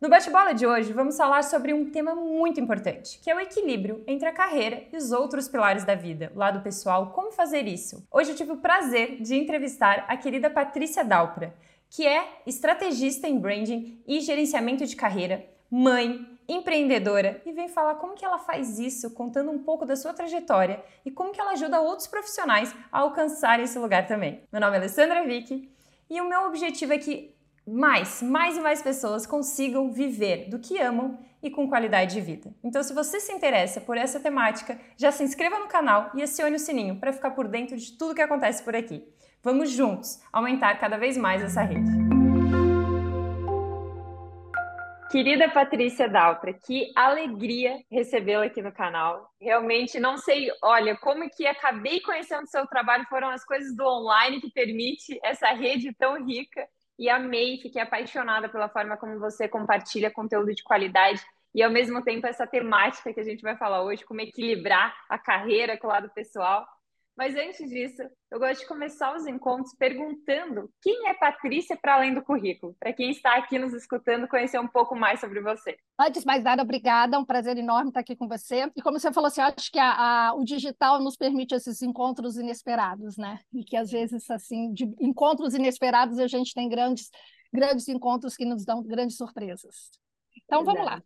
No bate-bola de hoje, vamos falar sobre um tema muito importante, que é o equilíbrio entre a carreira e os outros pilares da vida, o lado pessoal, como fazer isso. Hoje eu tive o prazer de entrevistar a querida Patrícia Dalpra, que é estrategista em branding e gerenciamento de carreira, mãe, empreendedora e vem falar como que ela faz isso, contando um pouco da sua trajetória e como que ela ajuda outros profissionais a alcançar esse lugar também. Meu nome é Alessandra Vick e o meu objetivo é que mais, mais e mais pessoas consigam viver do que amam e com qualidade de vida. Então, se você se interessa por essa temática, já se inscreva no canal e acione o sininho para ficar por dentro de tudo que acontece por aqui. Vamos juntos aumentar cada vez mais essa rede. Querida Patrícia Daltra, que alegria recebê-la aqui no canal. Realmente não sei, olha, como que acabei conhecendo o seu trabalho, foram as coisas do online que permite essa rede tão rica e amei, fiquei apaixonada pela forma como você compartilha conteúdo de qualidade e ao mesmo tempo essa temática que a gente vai falar hoje, como equilibrar a carreira com o lado pessoal. Mas antes disso, eu gosto de começar os encontros perguntando quem é Patrícia para além do currículo, para quem está aqui nos escutando conhecer um pouco mais sobre você. Antes de mais nada, obrigada, é um prazer enorme estar aqui com você. E como você falou, assim, eu acho que a, a, o digital nos permite esses encontros inesperados, né? E que às vezes, assim, de encontros inesperados, a gente tem grandes, grandes encontros que nos dão grandes surpresas. Então, vamos lá.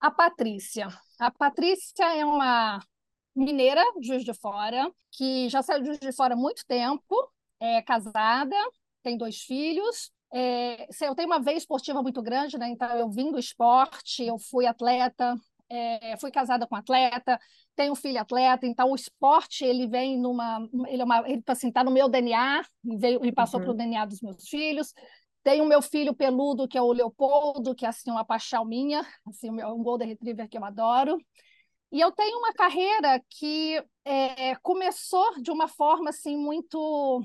A Patrícia. A Patrícia é uma mineira, Juiz de Fora, que já saiu de Juiz de Fora há muito tempo, é casada, tem dois filhos. É, eu tenho uma veia esportiva muito grande, né? então eu vim do esporte, eu fui atleta, é, fui casada com atleta, tenho um filho atleta, então o esporte ele vem numa, ele é uma, ele assim, tá no meu DNA, veio, ele passou uhum. para o DNA dos meus filhos. Tenho o meu filho peludo que é o Leopoldo, que é assim uma paixão minha, assim um golden retriever que eu adoro. E eu tenho uma carreira que é, começou de uma forma assim muito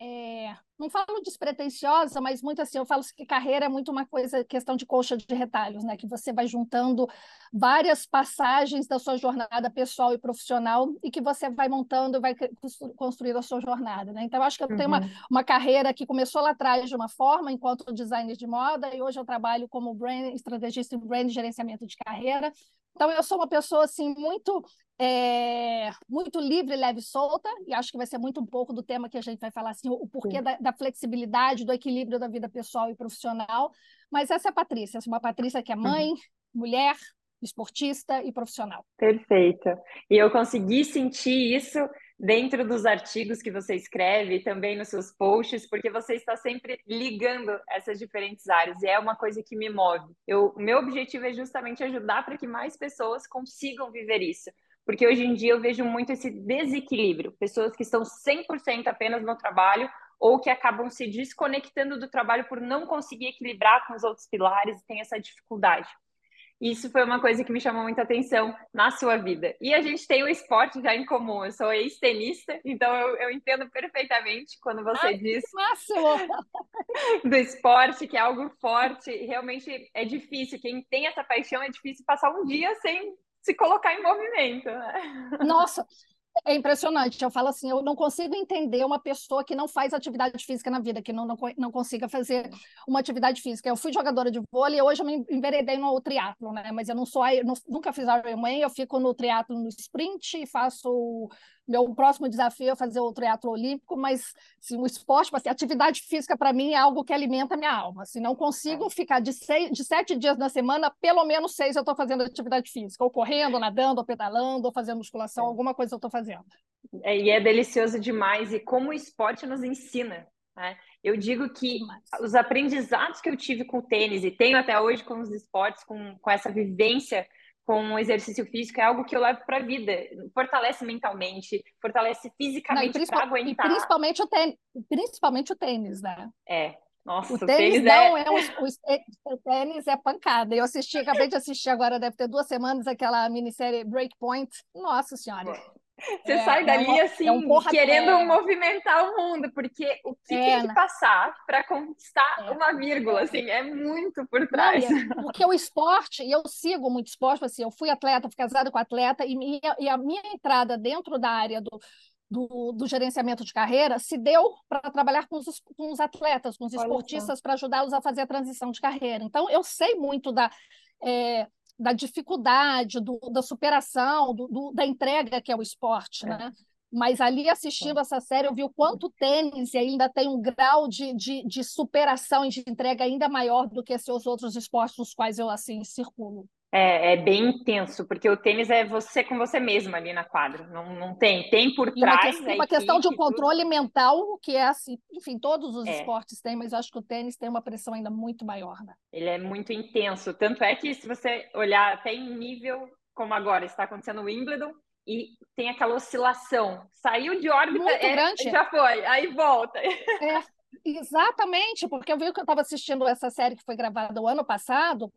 é, não falo despretensiosa, mas muito assim, eu falo que carreira é muito uma coisa, questão de colcha de retalhos, né? Que você vai juntando várias passagens da sua jornada pessoal e profissional e que você vai montando e vai construindo a sua jornada, né? Então, eu acho que eu uhum. tenho uma, uhum. uma carreira que começou lá atrás de uma forma, enquanto designer de moda, e hoje eu trabalho como brand, estrategista em brand gerenciamento de carreira, então, eu sou uma pessoa assim muito é, muito livre, leve e solta, e acho que vai ser muito um pouco do tema que a gente vai falar, assim, o porquê da, da, flexibilidade, do equilíbrio da vida pessoal e profissional. Mas essa é a Patrícia, essa é uma Patrícia que é mãe, uhum. mulher, esportista e profissional. Perfeito. E eu consegui sentir isso dentro dos artigos que você escreve, também nos seus posts, porque você está sempre ligando essas diferentes áreas e é uma coisa que me move. O meu objetivo é justamente ajudar para que mais pessoas consigam viver isso. Porque hoje em dia eu vejo muito esse desequilíbrio, pessoas que estão 100% apenas no trabalho ou que acabam se desconectando do trabalho por não conseguir equilibrar com os outros pilares e tem essa dificuldade. Isso foi uma coisa que me chamou muita atenção na sua vida. E a gente tem o esporte já em comum. Eu sou ex-tenista, então eu, eu, entendo perfeitamente quando você Ai, diz do esporte, que é algo forte. Realmente é difícil. Quem tem essa paixão é difícil passar um dia sem se colocar em movimento. Né? Nossa, é impressionante. Eu falo assim, eu não consigo entender uma pessoa que não faz atividade física na vida, que não, não, não consiga fazer uma atividade física. Eu fui jogadora de vôlei e hoje eu me enveredei no triatlo, né? Mas eu não sou, eu não, nunca fiz Ironman, eu fico no triatlo no sprint e faço meu próximo desafio é fazer o triatlo olímpico, mas assim, o esporte, assim, atividade física para mim é algo que alimenta a minha alma. Assim, não consigo é. ficar de, seis, de sete dias na semana, pelo menos seis eu estou fazendo atividade física, ou correndo, ou nadando, ou pedalando, ou fazendo musculação, é. alguma coisa eu estou fazendo. É, e é delicioso demais, e como o esporte nos ensina. Né? Eu digo que os aprendizados que eu tive com o tênis, e tenho até hoje com os esportes, com, com essa vivência com o exercício físico é algo que eu levo para a vida. Fortalece mentalmente, fortalece fisicamente para aguentar. E principalmente o tênis, principalmente o tênis, né? É. Nossa, o tênis, tênis não é... é o, o, tênis é pancada. Eu assisti, acabei de assistir agora, deve ter duas semanas, aquela minissérie Breakpoint. Nossa senhora. Você é, sai dali é uma, assim, é um querendo é... movimentar o mundo, porque o que tem que né? passar para conquistar uma vírgula, assim, é muito por trás. Não, porque o esporte, e eu sigo muito esporte, assim, eu fui atleta, fui casada com atleta, e, minha, e a minha entrada dentro da área do, do, do, gerenciamento de carreira se deu para trabalhar com os, com os, atletas, com os esportistas, para ajudá-los a fazer a transição de carreira. Então, eu sei muito da, é, da dificuldade, do, da superação, do, do, da entrega que é o esporte, é. né? Mas ali assistindo essa série, eu vi o quanto o tênis ainda tem um grau de, de, de superação e de entrega ainda maior do que seus outros esportes nos quais eu assim circulo. É, é, bem intenso, porque o tênis é você com você mesmo ali na quadra. Não, não tem. Tem por e trás. Uma, uma questão de um controle tudo. mental, que é assim, enfim, todos os é. esportes têm, mas eu acho que o tênis tem uma pressão ainda muito maior, né? Ele é muito intenso. Tanto é que se você olhar até em nível, como agora está acontecendo no Wimbledon, e tem aquela oscilação. Saiu de órbita, é, já foi, aí volta. É, exatamente, porque eu vi que eu estava assistindo essa série que foi gravada o ano passado,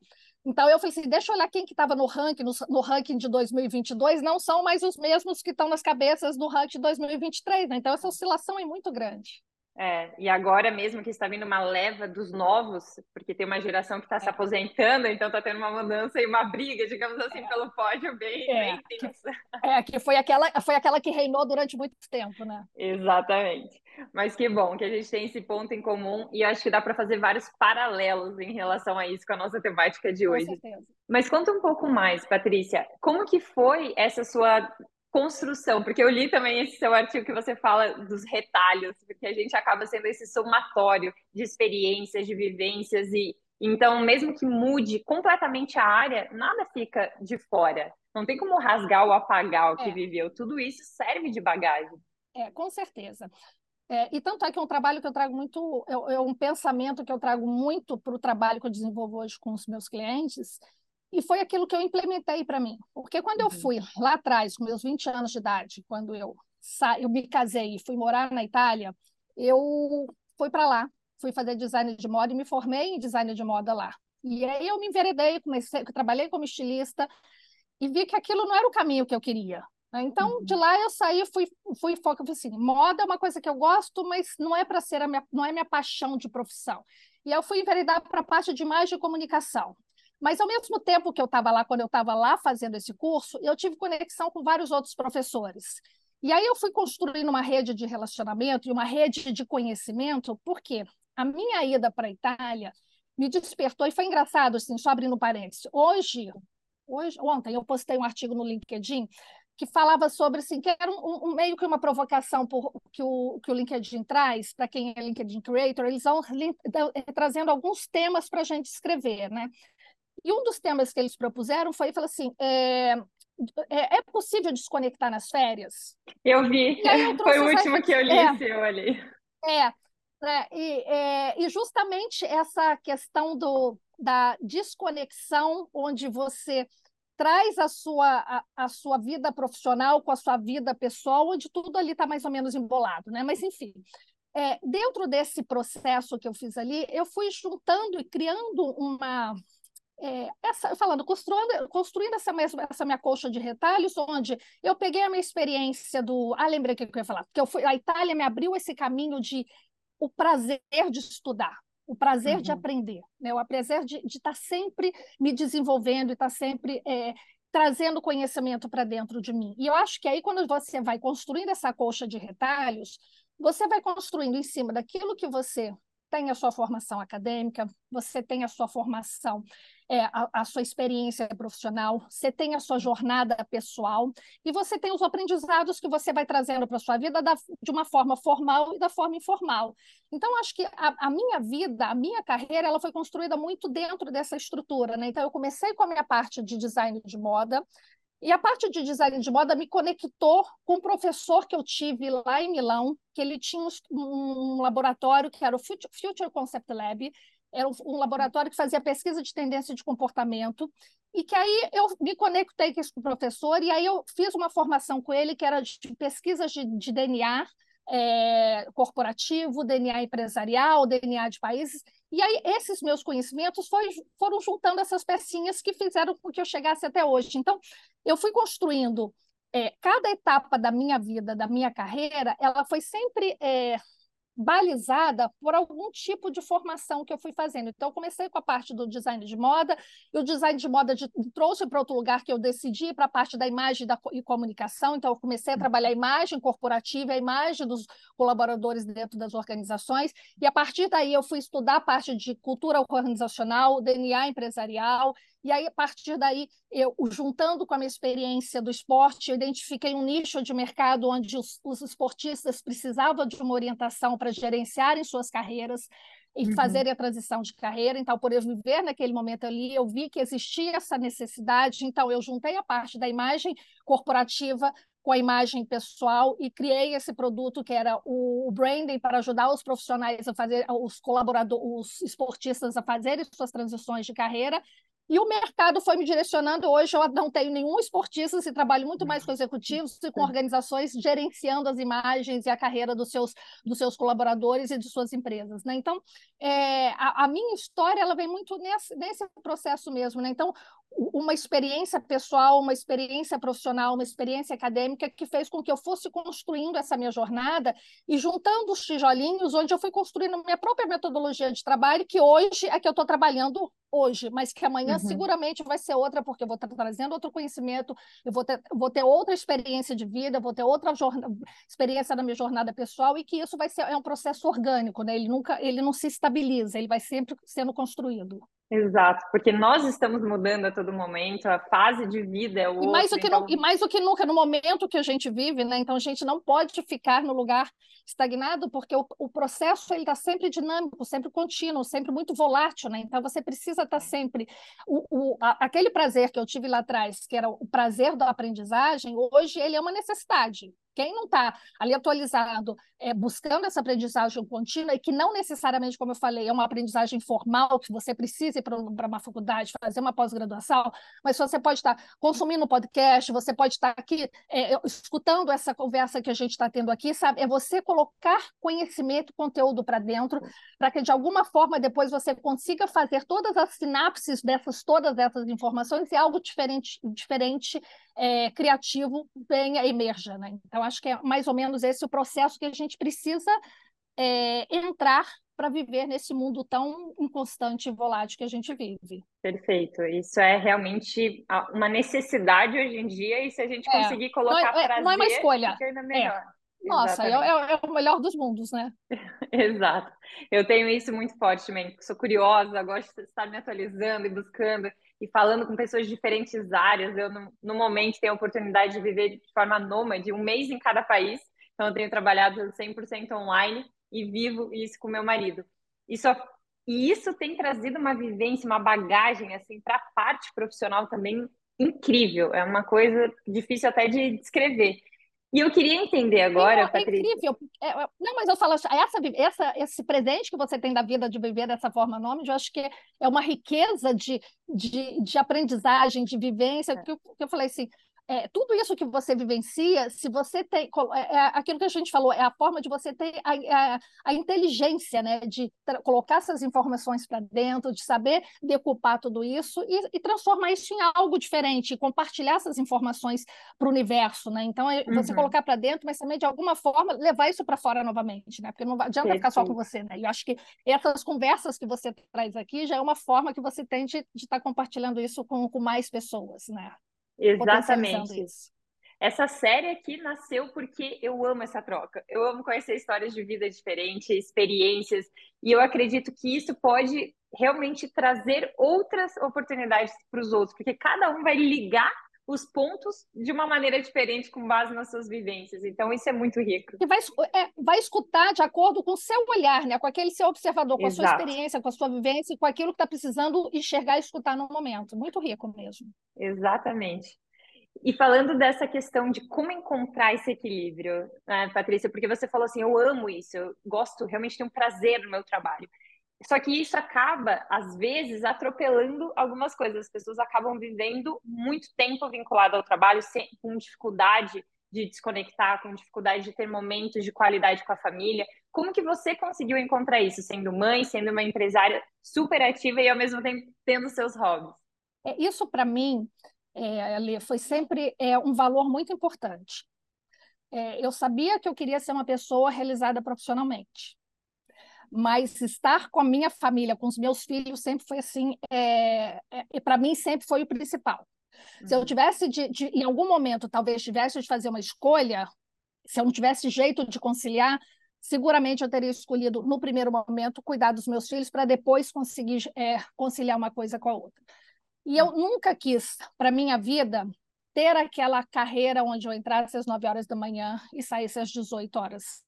então eu falei assim, deixa eu olhar quem que estava no ranking, no, no, ranking de 2022, não são mais os mesmos que estão nas cabeças do ranking de 2023, né? Então essa oscilação é muito grande. É, e agora mesmo que está vindo uma leva dos novos, porque tem uma geração que está é. se aposentando, então está tendo uma mudança e uma briga, digamos assim, é. pelo pódio bem, é, bem intensa. É, que foi aquela, foi aquela que reinou durante muito tempo, né? Exatamente. Mas que bom que a gente tem esse ponto em comum e acho que dá para fazer vários paralelos em relação a isso com a nossa temática de hoje. Com certeza. Mas conta um pouco mais, Patrícia, como que foi essa sua construção, porque eu li também esse seu artigo que você fala dos retalhos, porque a gente acaba sendo esse somatório de experiências, de vivências e então, mesmo que mude completamente a área, nada fica de fora. Não tem como rasgar ou apagar o que é. viveu. Tudo isso serve de bagagem. É, com certeza. É, e tanto é que é um trabalho que eu trago muito, é, é um pensamento que eu trago muito para o trabalho que eu desenvolvo hoje com os meus clientes, e foi aquilo que eu implementei para mim. Porque quando eu uhum. fui lá atrás, com meus 20 anos de idade, quando eu, sa... eu me casei e fui morar na Itália, eu fui para lá, fui fazer design de moda e me formei em design de moda lá. E aí eu me enveredei, comecei, trabalhei como estilista e vi que aquilo não era o caminho que eu queria. Né? Então, uhum. de lá eu saí, fui, fui foco, assim, moda é uma coisa que eu gosto, mas não é para ser a minha, não é minha paixão de profissão. E eu fui enveredar para a parte de imagem e comunicação. Mas, ao mesmo tempo que eu estava lá, quando eu estava lá fazendo esse curso, eu tive conexão com vários outros professores. E aí eu fui construindo uma rede de relacionamento e uma rede de conhecimento, porque a minha ida para a Itália me despertou, e foi engraçado, assim, só abrindo parênteses. Hoje, hoje, ontem, eu postei um artigo no LinkedIn que falava sobre, assim, que era um, um meio que uma provocação por, que, o, que o LinkedIn traz, para quem é LinkedIn Creator, eles vão trazendo alguns temas para a gente escrever, né? E um dos temas que eles propuseram foi, falou assim, é, é, é, possível desconectar nas férias? Eu vi, eu foi o último que eu li, é, seu ali. É, né, e, é, e justamente essa questão do, da desconexão, onde você traz a sua, a, a, sua vida profissional com a sua vida pessoal, onde tudo ali está mais ou menos embolado, né? Mas, enfim, é, dentro desse processo que eu fiz ali, eu fui juntando e criando uma, é, essa, falando, construindo, construindo essa, mesma, essa minha colcha de retalhos, onde eu peguei a minha experiência do. Ah, lembrei o que eu ia falar, porque eu fui, a Itália me abriu esse caminho de o prazer de estudar, o prazer uhum. de aprender, né? o prazer de estar tá sempre me desenvolvendo e estar tá sempre é, trazendo conhecimento para dentro de mim. E eu acho que aí, quando você vai construindo essa colcha de retalhos, você vai construindo em cima daquilo que você tem a sua formação acadêmica, você tem a sua formação é, a, a, sua experiência profissional, você tem a sua jornada pessoal e você tem os aprendizados que você vai trazendo para a sua vida da, de uma forma formal e da forma informal. Então, acho que a, a, minha vida, a minha carreira, ela foi construída muito dentro dessa estrutura. Né? Então, eu comecei com a minha parte de design de moda, e a parte de design de moda me conectou com um professor que eu tive lá em Milão, que ele tinha um, laboratório que era o Future Concept Lab, era um laboratório que fazia pesquisa de tendência de comportamento, e que aí eu me conectei com esse professor, e aí eu fiz uma formação com ele que era de pesquisas de, de DNA é, corporativo, DNA empresarial, DNA de países, e aí esses meus conhecimentos foi, foram juntando essas pecinhas que fizeram com que eu chegasse até hoje. Então, eu fui construindo é, cada etapa da minha vida, da minha carreira, ela foi sempre é, balizada por algum tipo de formação que eu fui fazendo. Então, eu comecei com a parte do design de moda, e o design de moda de, trouxe para outro lugar que eu decidi, para a parte da imagem da, e comunicação. Então, eu comecei a trabalhar a imagem corporativa, a imagem dos colaboradores dentro das organizações, e a partir daí eu fui estudar a parte de cultura organizacional, DNA empresarial, e aí, a partir daí, eu, juntando com a minha experiência do esporte, eu identifiquei um nicho de mercado onde os, os esportistas precisavam de uma orientação para gerenciarem suas carreiras e uhum. fazerem a transição de carreira. Então, por eu viver naquele momento ali, eu vi que existia essa necessidade. Então, eu juntei a parte da imagem corporativa com a imagem pessoal e criei esse produto que era o branding para ajudar os profissionais a fazer, os colaboradores, os esportistas a fazerem suas transições de carreira e o mercado foi me direcionando. Hoje eu não tenho nenhum esportista, e trabalho muito mais com executivos e com organizações gerenciando as imagens e a carreira dos seus, dos seus colaboradores e de suas empresas. Né? Então, é, a, a, minha história ela vem muito nesse, nesse processo mesmo. Né? Então, uma experiência pessoal, uma experiência profissional, uma experiência acadêmica que fez com que eu fosse construindo essa minha jornada e juntando os tijolinhos, onde eu fui construindo minha própria metodologia de trabalho, que hoje é que eu estou trabalhando hoje, mas que amanhã uhum. seguramente vai ser outra, porque eu vou estar trazendo outro conhecimento, eu vou ter, vou ter outra experiência de vida, vou ter outra experiência na minha jornada pessoal, e que isso vai ser é um processo orgânico, né? Ele nunca, ele não se estabiliza, ele vai sempre sendo construído. Exato, porque nós estamos mudando a todo momento, a fase de vida é outra. E mais, do que, então... e mais do que nunca, no momento que a gente vive, né? Então a gente não pode ficar no lugar estagnado, porque o, o processo está sempre dinâmico, sempre contínuo, sempre muito volátil, né? Então você precisa estar tá sempre. O, o, a, aquele prazer que eu tive lá atrás, que era o prazer da aprendizagem, hoje ele é uma necessidade. Quem não está ali atualizado, é, buscando essa aprendizagem contínua, e que não necessariamente, como eu falei, é uma aprendizagem formal, que você precisa ir para uma faculdade, fazer uma pós-graduação, mas você pode estar tá consumindo podcast, você pode estar tá aqui é, escutando essa conversa que a gente está tendo aqui, sabe? É você colocar conhecimento, conteúdo para dentro, para que de alguma forma depois você consiga fazer todas as sinapses dessas, todas essas informações e algo diferente, diferente é, criativo venha, emerja. Né? Então, acho que é mais ou menos esse o processo que a gente precisa é, entrar para viver nesse mundo tão inconstante e volátil que a gente vive. Perfeito. Isso é realmente uma necessidade hoje em dia, e se a gente é. conseguir colocar não é, prazer, não é uma escolha. fica ainda melhor. É. Nossa, é, é, é, o melhor dos mundos, né? Exato. Eu tenho isso muito forte também. Sou curiosa, gosto de estar me atualizando e buscando e falando com pessoas de diferentes áreas. Eu, no, no momento, tenho a oportunidade de viver de forma nômade, um mês em cada país. Então, eu tenho trabalhado 100% online e vivo isso com meu marido. Isso, e isso tem trazido uma vivência, uma bagagem, assim, para a parte profissional também incrível. É uma coisa difícil até de descrever. E eu queria entender agora, é Patrícia. Incrível. É, é, não, mas eu falo, essa, essa, esse presente que você tem da vida de viver dessa forma nome, eu acho que é uma riqueza de, de, de aprendizagem, de vivência, é. que eu, que eu falei assim, é, tudo isso que você vivencia, se você tem. É, é, aquilo que a gente falou, é a forma de você ter a, a, a inteligência, né? De colocar essas informações para dentro, de saber decupar tudo isso e, e, transformar isso em algo diferente, compartilhar essas informações para o universo, né? Então, é você uhum. colocar para dentro, mas também, de alguma forma, levar isso para fora novamente, né? Porque não adianta ficar só com você, né? E eu acho que essas conversas que você traz aqui já é uma forma que você tem de estar tá compartilhando isso com, com mais pessoas, né? Exatamente. Essa série aqui nasceu porque eu amo essa troca. Eu amo conhecer histórias de vida diferentes, experiências, e eu acredito que isso pode realmente trazer outras oportunidades para os outros, porque cada um vai ligar os pontos de uma maneira diferente com base nas suas vivências. Então, isso é muito rico. E vai, é, vai escutar de acordo com o seu olhar, né? com aquele seu observador, com Exato. a sua experiência, com a sua vivência, com aquilo que está precisando enxergar e escutar no momento. Muito rico mesmo. Exatamente. E falando dessa questão de como encontrar esse equilíbrio, né, Patrícia, porque você falou assim, eu amo isso, eu gosto, realmente tenho prazer no meu trabalho. Só que isso acaba, às vezes, atropelando algumas coisas. As pessoas acabam vivendo muito tempo vinculado ao trabalho, sem, com dificuldade de desconectar, com dificuldade de ter momentos de qualidade com a família. Como que você conseguiu encontrar isso, sendo mãe, sendo uma empresária super ativa e ao mesmo tempo tendo seus hobbies? É, isso para mim, é, foi sempre é, um valor muito importante. É, eu sabia que eu queria ser uma pessoa realizada profissionalmente. Mas estar com a minha família, com os meus filhos, sempre foi assim, é, é, para mim sempre foi o principal. Uhum. Se eu uhum. tivesse, de, de, em algum momento, talvez tivesse de fazer uma escolha, se eu não tivesse jeito de conciliar, seguramente eu teria escolhido, no primeiro momento, cuidar dos meus filhos para depois conseguir é, conciliar uma coisa com a outra. E eu nunca quis, para minha vida, ter aquela carreira onde eu entrasse às 9 horas da manhã e saísse às 18 horas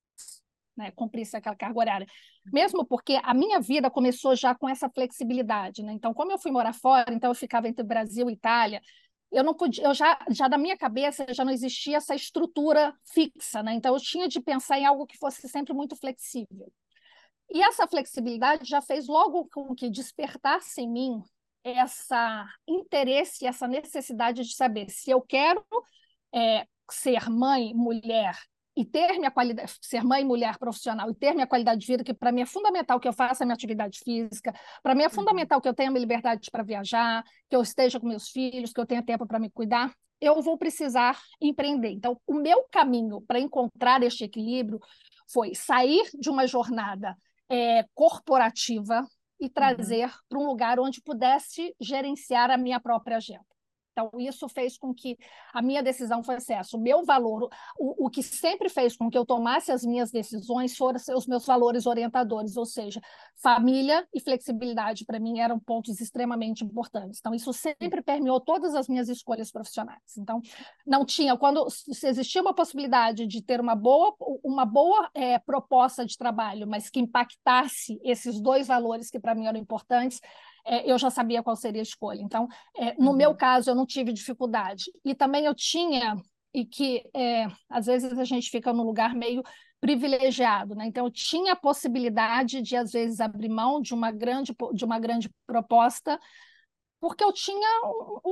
né, cumprisse aquela carga horária. Mesmo porque a minha vida começou já com essa flexibilidade, né? Então, como eu fui morar fora, então eu ficava entre Brasil e Itália, eu não podia, eu já, já da minha cabeça já não existia essa estrutura fixa, né? Então eu tinha de pensar em algo que fosse sempre muito flexível. E essa flexibilidade já fez logo com que despertasse em mim essa interesse, essa necessidade de saber se eu quero é, ser mãe, mulher e ter minha qualidade, ser mãe e mulher profissional e ter minha qualidade de vida, que para mim é fundamental que eu faça a minha atividade física, para mim é uhum. fundamental que eu tenha minha liberdade para viajar, que eu esteja com meus filhos, que eu tenha tempo para me cuidar, eu vou precisar empreender. Então, o meu caminho para encontrar este equilíbrio foi sair de uma jornada é, corporativa e uhum. trazer uhum. para um lugar onde pudesse gerenciar a minha própria agenda. Então, isso fez com que a minha decisão fosse essa. O meu valor, o, o que sempre fez com que eu tomasse as minhas decisões foram os meus valores orientadores, ou seja, família e flexibilidade para mim eram pontos extremamente importantes. Então, isso sempre permeou todas as minhas escolhas profissionais. Então, não tinha, quando existia uma possibilidade de ter uma boa, uma boa é, proposta de trabalho, mas que impactasse esses dois valores que para mim eram importantes, é, eu já sabia qual seria a escolha. Então, é, no uhum. meu caso, eu não tive dificuldade. E também eu tinha, e que é, às vezes a gente fica num lugar meio privilegiado, né? Então eu tinha a possibilidade de às vezes abrir mão de uma grande de uma grande proposta porque eu tinha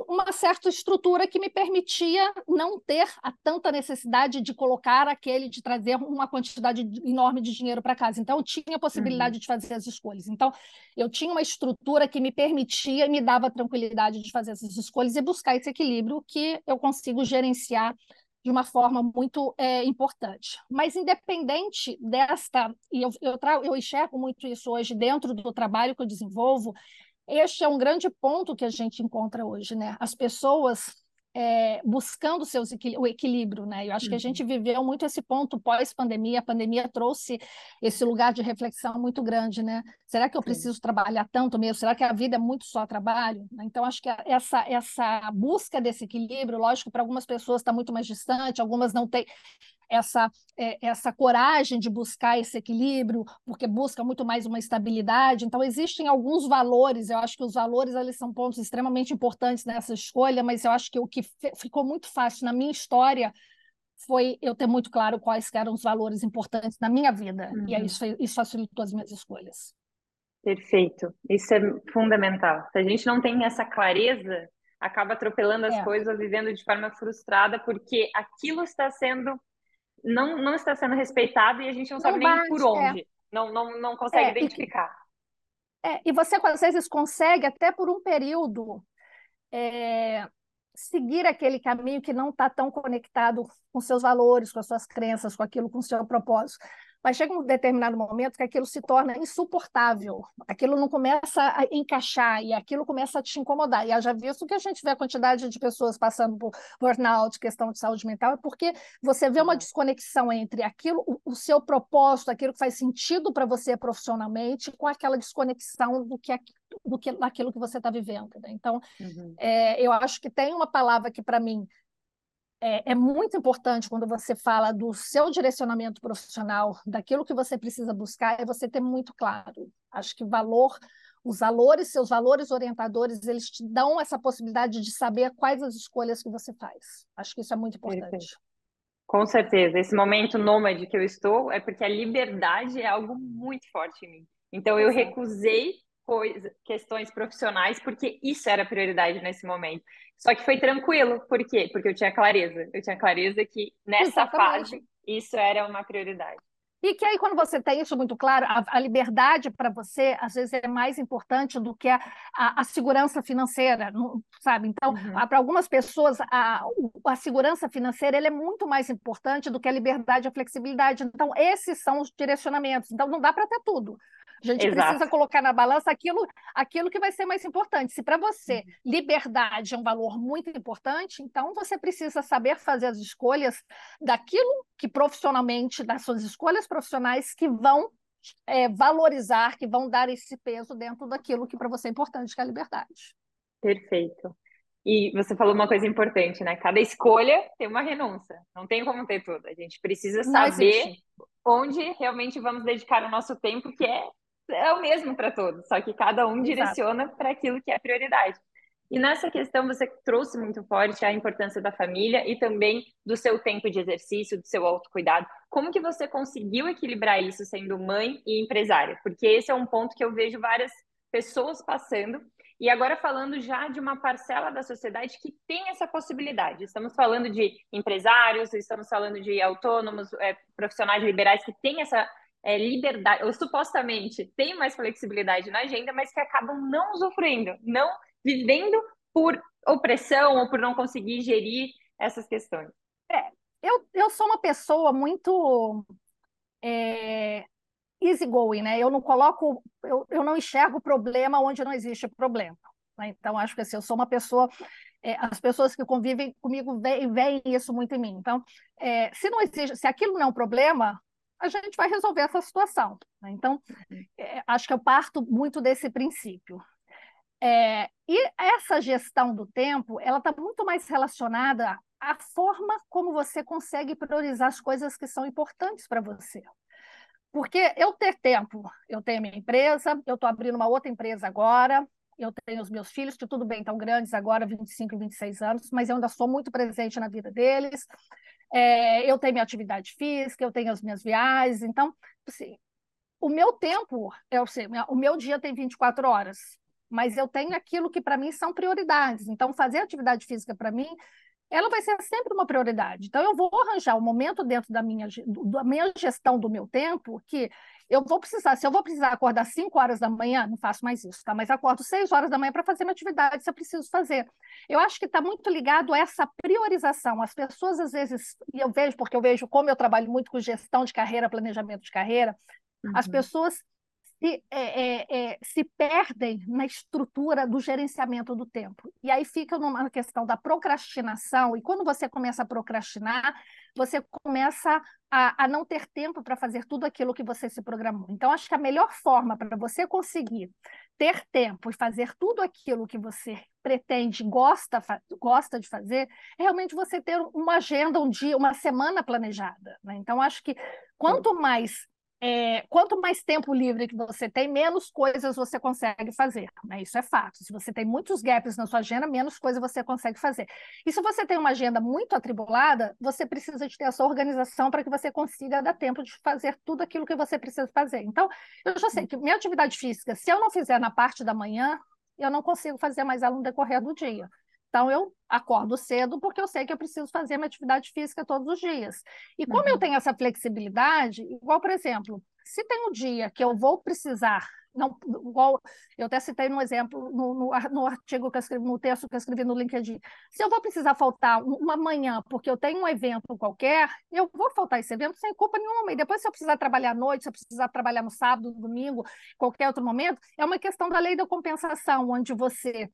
uma certa estrutura que me permitia não ter a tanta necessidade de colocar aquele, de trazer uma quantidade enorme de dinheiro para casa. Então, eu tinha a possibilidade uhum. de fazer as escolhas. Então, eu tinha uma estrutura que me permitia e me dava tranquilidade de fazer essas escolhas e buscar esse equilíbrio que eu consigo gerenciar de uma forma muito é, importante. Mas, independente desta, e eu, eu, eu enxergo muito isso hoje dentro do trabalho que eu desenvolvo, este é um grande ponto que a gente encontra hoje, né? As pessoas é, buscando seus o equilíbrio, né? Eu acho uhum. que a gente uhum. viveu muito esse ponto pós-pandemia. A pandemia trouxe esse lugar de reflexão muito grande, né? Será que eu preciso Sim. trabalhar tanto mesmo? Será que a vida é muito só trabalho? Então, acho que essa, essa busca desse equilíbrio, lógico, para algumas pessoas está muito mais distante, algumas não têm essa, é, essa coragem de buscar esse equilíbrio, porque busca muito mais uma estabilidade. Então, existem alguns valores, eu acho que os valores eles são pontos extremamente importantes nessa escolha, mas eu acho que o que ficou muito fácil na minha história foi eu ter muito claro quais eram os valores importantes na minha vida, uhum. e aí isso, isso facilitou as minhas escolhas. Perfeito, isso é fundamental. Se a gente não tem essa clareza, acaba atropelando as é. coisas, vivendo de forma frustrada, porque aquilo está sendo não, não está sendo respeitado e a gente não, não sabe bate, nem por é. onde. É. Não, não, não consegue é, identificar. E, é, e você, às vezes, consegue, até por um período, é, seguir aquele caminho que não está tão conectado com seus valores, com as suas crenças, com aquilo, com o seu propósito. Mas chega um determinado momento que aquilo se torna insuportável, aquilo não começa a encaixar e aquilo começa a te incomodar. E já visto que a gente vê a quantidade de pessoas passando por burnout, questão de saúde mental, é porque você vê uma uhum. desconexão entre aquilo, o, o seu propósito, aquilo que faz sentido para você profissionalmente, com aquela desconexão do que do que daquilo que você está vivendo. Né? Então, uhum. é, eu acho que tem uma palavra que para mim é, é, muito importante quando você fala do seu direcionamento profissional, daquilo que você precisa buscar, é você ter muito claro. Acho que valor, os valores, seus valores orientadores, eles te dão essa possibilidade de saber quais as escolhas que você faz. Acho que isso é muito importante. Perfeito. Com certeza. Esse momento nômade que eu estou é porque a liberdade é algo muito forte em mim. Então, eu recusei coisa, questões profissionais, porque isso era prioridade nesse momento. Só que foi tranquilo, por quê? Porque eu tinha clareza. Eu tinha clareza que nessa Exatamente. fase isso era uma prioridade. E que aí, quando você tem isso muito claro, a, a liberdade para você, às vezes, é mais importante do que a, a, a segurança financeira, sabe? Então, uhum. para algumas pessoas, a, a segurança financeira é muito mais importante do que a liberdade e a flexibilidade. Então, esses são os direcionamentos. Então, não dá para ter tudo. A gente Exato. precisa colocar na balança aquilo, aquilo que vai ser mais importante. Se para você uhum. liberdade é um valor muito importante, então você precisa saber fazer as escolhas daquilo que profissionalmente, das suas escolhas profissionais que vão é, valorizar, que vão dar esse peso dentro daquilo que para você é importante, que é a liberdade. Perfeito. E você falou uma coisa importante, né? Cada escolha tem uma renúncia. Não tem como ter tudo. A gente precisa saber onde realmente vamos dedicar o nosso tempo, que é, é o mesmo para todos, só que cada um Exato. direciona para aquilo que é prioridade. E nessa questão você trouxe muito forte a importância da família e também do seu tempo de exercício, do seu autocuidado. Como que você conseguiu equilibrar isso sendo mãe e empresária? Porque esse é um ponto que eu vejo várias pessoas passando e agora falando já de uma parcela da sociedade que tem essa possibilidade. Estamos falando de empresários, estamos falando de autônomos, é, profissionais liberais que têm essa é, liberdade, ou supostamente têm mais flexibilidade na agenda, mas que acabam não usufruindo, não vivendo por opressão ou por não conseguir gerir essas questões. É, eu, eu sou uma pessoa muito é, easygoing, né? Eu não coloco, eu, eu não enxergo problema onde não existe problema. Né? Então, acho que assim, eu sou uma pessoa, é, as pessoas que convivem comigo veem, isso muito em mim. Então, é, se não existe, se aquilo não é um problema, a gente vai resolver essa situação. Né? Então, é, acho que eu parto muito desse princípio. É, e essa gestão do tempo, ela está muito mais relacionada à forma como você consegue priorizar as coisas que são importantes para você. Porque eu ter tempo, eu tenho minha empresa, eu estou abrindo uma outra empresa agora, eu tenho os meus filhos, que tudo bem, estão grandes agora, 25 e 26 anos, mas eu ainda sou muito presente na vida deles. É, eu tenho minha atividade física, eu tenho as minhas viagens, então, assim, o meu tempo, eu sei, o meu dia tem 24 horas, mas eu tenho aquilo que para mim são prioridades. Então, fazer atividade física para mim ela vai ser sempre uma prioridade. Então, eu vou arranjar um momento dentro da minha, da minha gestão do meu tempo que eu vou precisar, se eu vou precisar acordar 5 horas da manhã, não faço mais isso, tá? Mas acordo 6 horas da manhã para fazer minha atividade, se eu preciso fazer. Eu acho que está muito ligado a essa priorização. As pessoas, às vezes, e eu vejo, porque eu vejo como eu trabalho muito com gestão de carreira, planejamento de carreira, uhum. as pessoas se, é, é, é, se perdem na estrutura do gerenciamento do tempo. E aí fica numa questão da procrastinação, e quando você começa a procrastinar, você começa a, a não ter tempo para fazer tudo aquilo que você se programou. Então, acho que a melhor forma para você conseguir ter tempo e fazer tudo aquilo que você pretende, gosta, gosta de fazer, é realmente você ter uma agenda, um dia, uma semana planejada. Né? Então, acho que quanto mais é, quanto mais tempo livre que você tem, menos coisas você consegue fazer. Né? Isso é fato. Se você tem muitos gaps na sua agenda, menos coisa você consegue fazer. E se você tem uma agenda muito atribulada, você precisa de ter a sua organização para que você consiga dar tempo de fazer tudo aquilo que você precisa fazer. Então, eu já sei que minha atividade física, se eu não fizer na parte da manhã, eu não consigo fazer mais ela no decorrer do dia. Então, eu acordo cedo porque eu sei que eu preciso fazer minha atividade física todos os dias. E como uhum. eu tenho essa flexibilidade, igual, por exemplo, se tem um dia que eu vou precisar, não, igual eu até citei no exemplo, no, no, no, artigo que eu escrevi, no texto que eu escrevi no LinkedIn, se eu vou precisar faltar uma manhã porque eu tenho um evento qualquer, eu vou faltar esse evento sem culpa nenhuma. E depois, se eu precisar trabalhar à noite, se eu precisar trabalhar no sábado, no domingo, qualquer outro momento, é uma questão da lei da compensação, onde você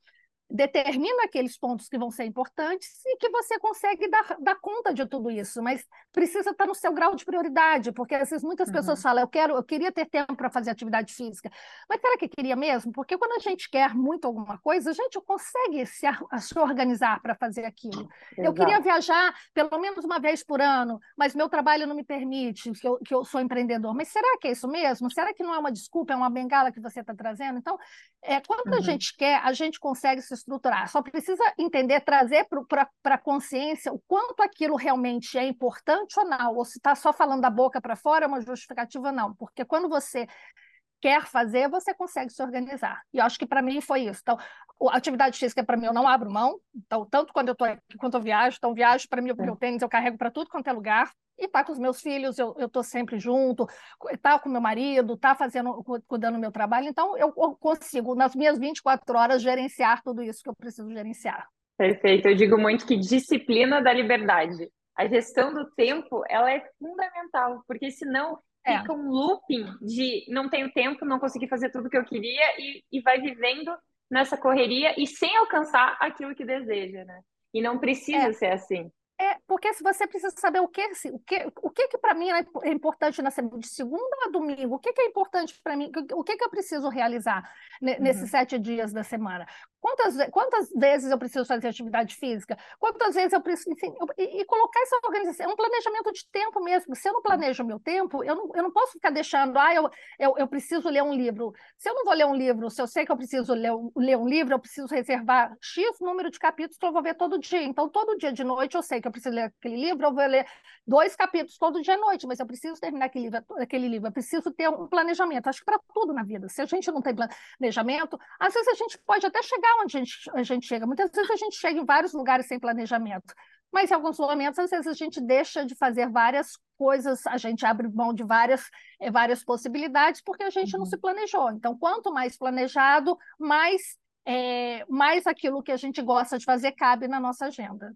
determina aqueles pontos que vão ser importantes e que você consegue dar, dar conta de tudo isso, mas precisa estar no seu grau de prioridade, porque às vezes muitas uhum. pessoas falam, eu quero, eu queria ter tempo para fazer atividade física, mas será que queria mesmo? Porque quando a gente quer muito alguma coisa, a gente consegue se, se organizar para fazer aquilo. Exato. Eu queria viajar pelo menos uma vez por ano, mas meu trabalho não me permite, que eu, que eu sou empreendedor. Mas será que é isso mesmo? Será que não é uma desculpa, é uma bengala que você está trazendo? Então, é, quando uhum. a gente quer, a gente consegue se estruturar. Só precisa entender, trazer para a consciência o quanto aquilo realmente é importante ou não, ou se está só falando da boca para fora, é uma justificativa não. Porque quando você quer fazer, você consegue se organizar. E eu acho que para mim foi isso. Então, a atividade física para mim eu não abro mão. Então, tanto quando eu estou aqui quanto eu viajo, então viajo para mim o meu tênis eu carrego para tudo quanto é lugar. E tá com os meus filhos, eu estou sempre junto, tá com meu marido, tá fazendo, cuidando do meu trabalho, então eu consigo, nas minhas 24 horas, gerenciar tudo isso que eu preciso gerenciar. Perfeito, eu digo muito que disciplina da liberdade. A gestão do tempo, ela é fundamental, porque senão é. fica um looping de não tenho tempo, não consegui fazer tudo que eu queria e, e vai vivendo nessa correria e sem alcançar aquilo que deseja, né? E não precisa é. ser assim. É, porque se você precisa saber o que, o que, o que, que para mim é importante na semana, de segunda a domingo, o que, que é importante para mim, o que, que eu preciso realizar nesses uhum. sete dias da semana. Quantas, quantas vezes eu preciso fazer atividade física? Quantas vezes eu preciso. Enfim, eu, e, e, colocar essa organização. É um planejamento de tempo mesmo. Se eu não planejo o meu tempo, eu não, eu não posso ficar deixando. Ah, eu, eu, eu preciso ler um livro. Se eu não vou ler um livro, se eu sei que eu preciso ler, ler um livro, eu preciso reservar X número de capítulos que eu vou ver todo dia. Então, todo dia de noite eu sei que eu preciso ler aquele livro, eu vou ler dois capítulos todo dia à noite, mas eu preciso terminar aquele livro, aquele livro. Eu preciso ter um planejamento. Acho que para tudo na vida. Se a gente não tem planejamento, às vezes a gente pode até chegar onde a gente, a gente chega. Muitas vezes a gente chega em vários lugares sem planejamento, mas em alguns momentos, às vezes, a gente deixa de fazer várias coisas, a gente abre mão de várias, eh, várias possibilidades porque a gente uhum. não se planejou. Então, quanto mais planejado, mais, é, mais aquilo que a gente gosta de fazer cabe na nossa agenda.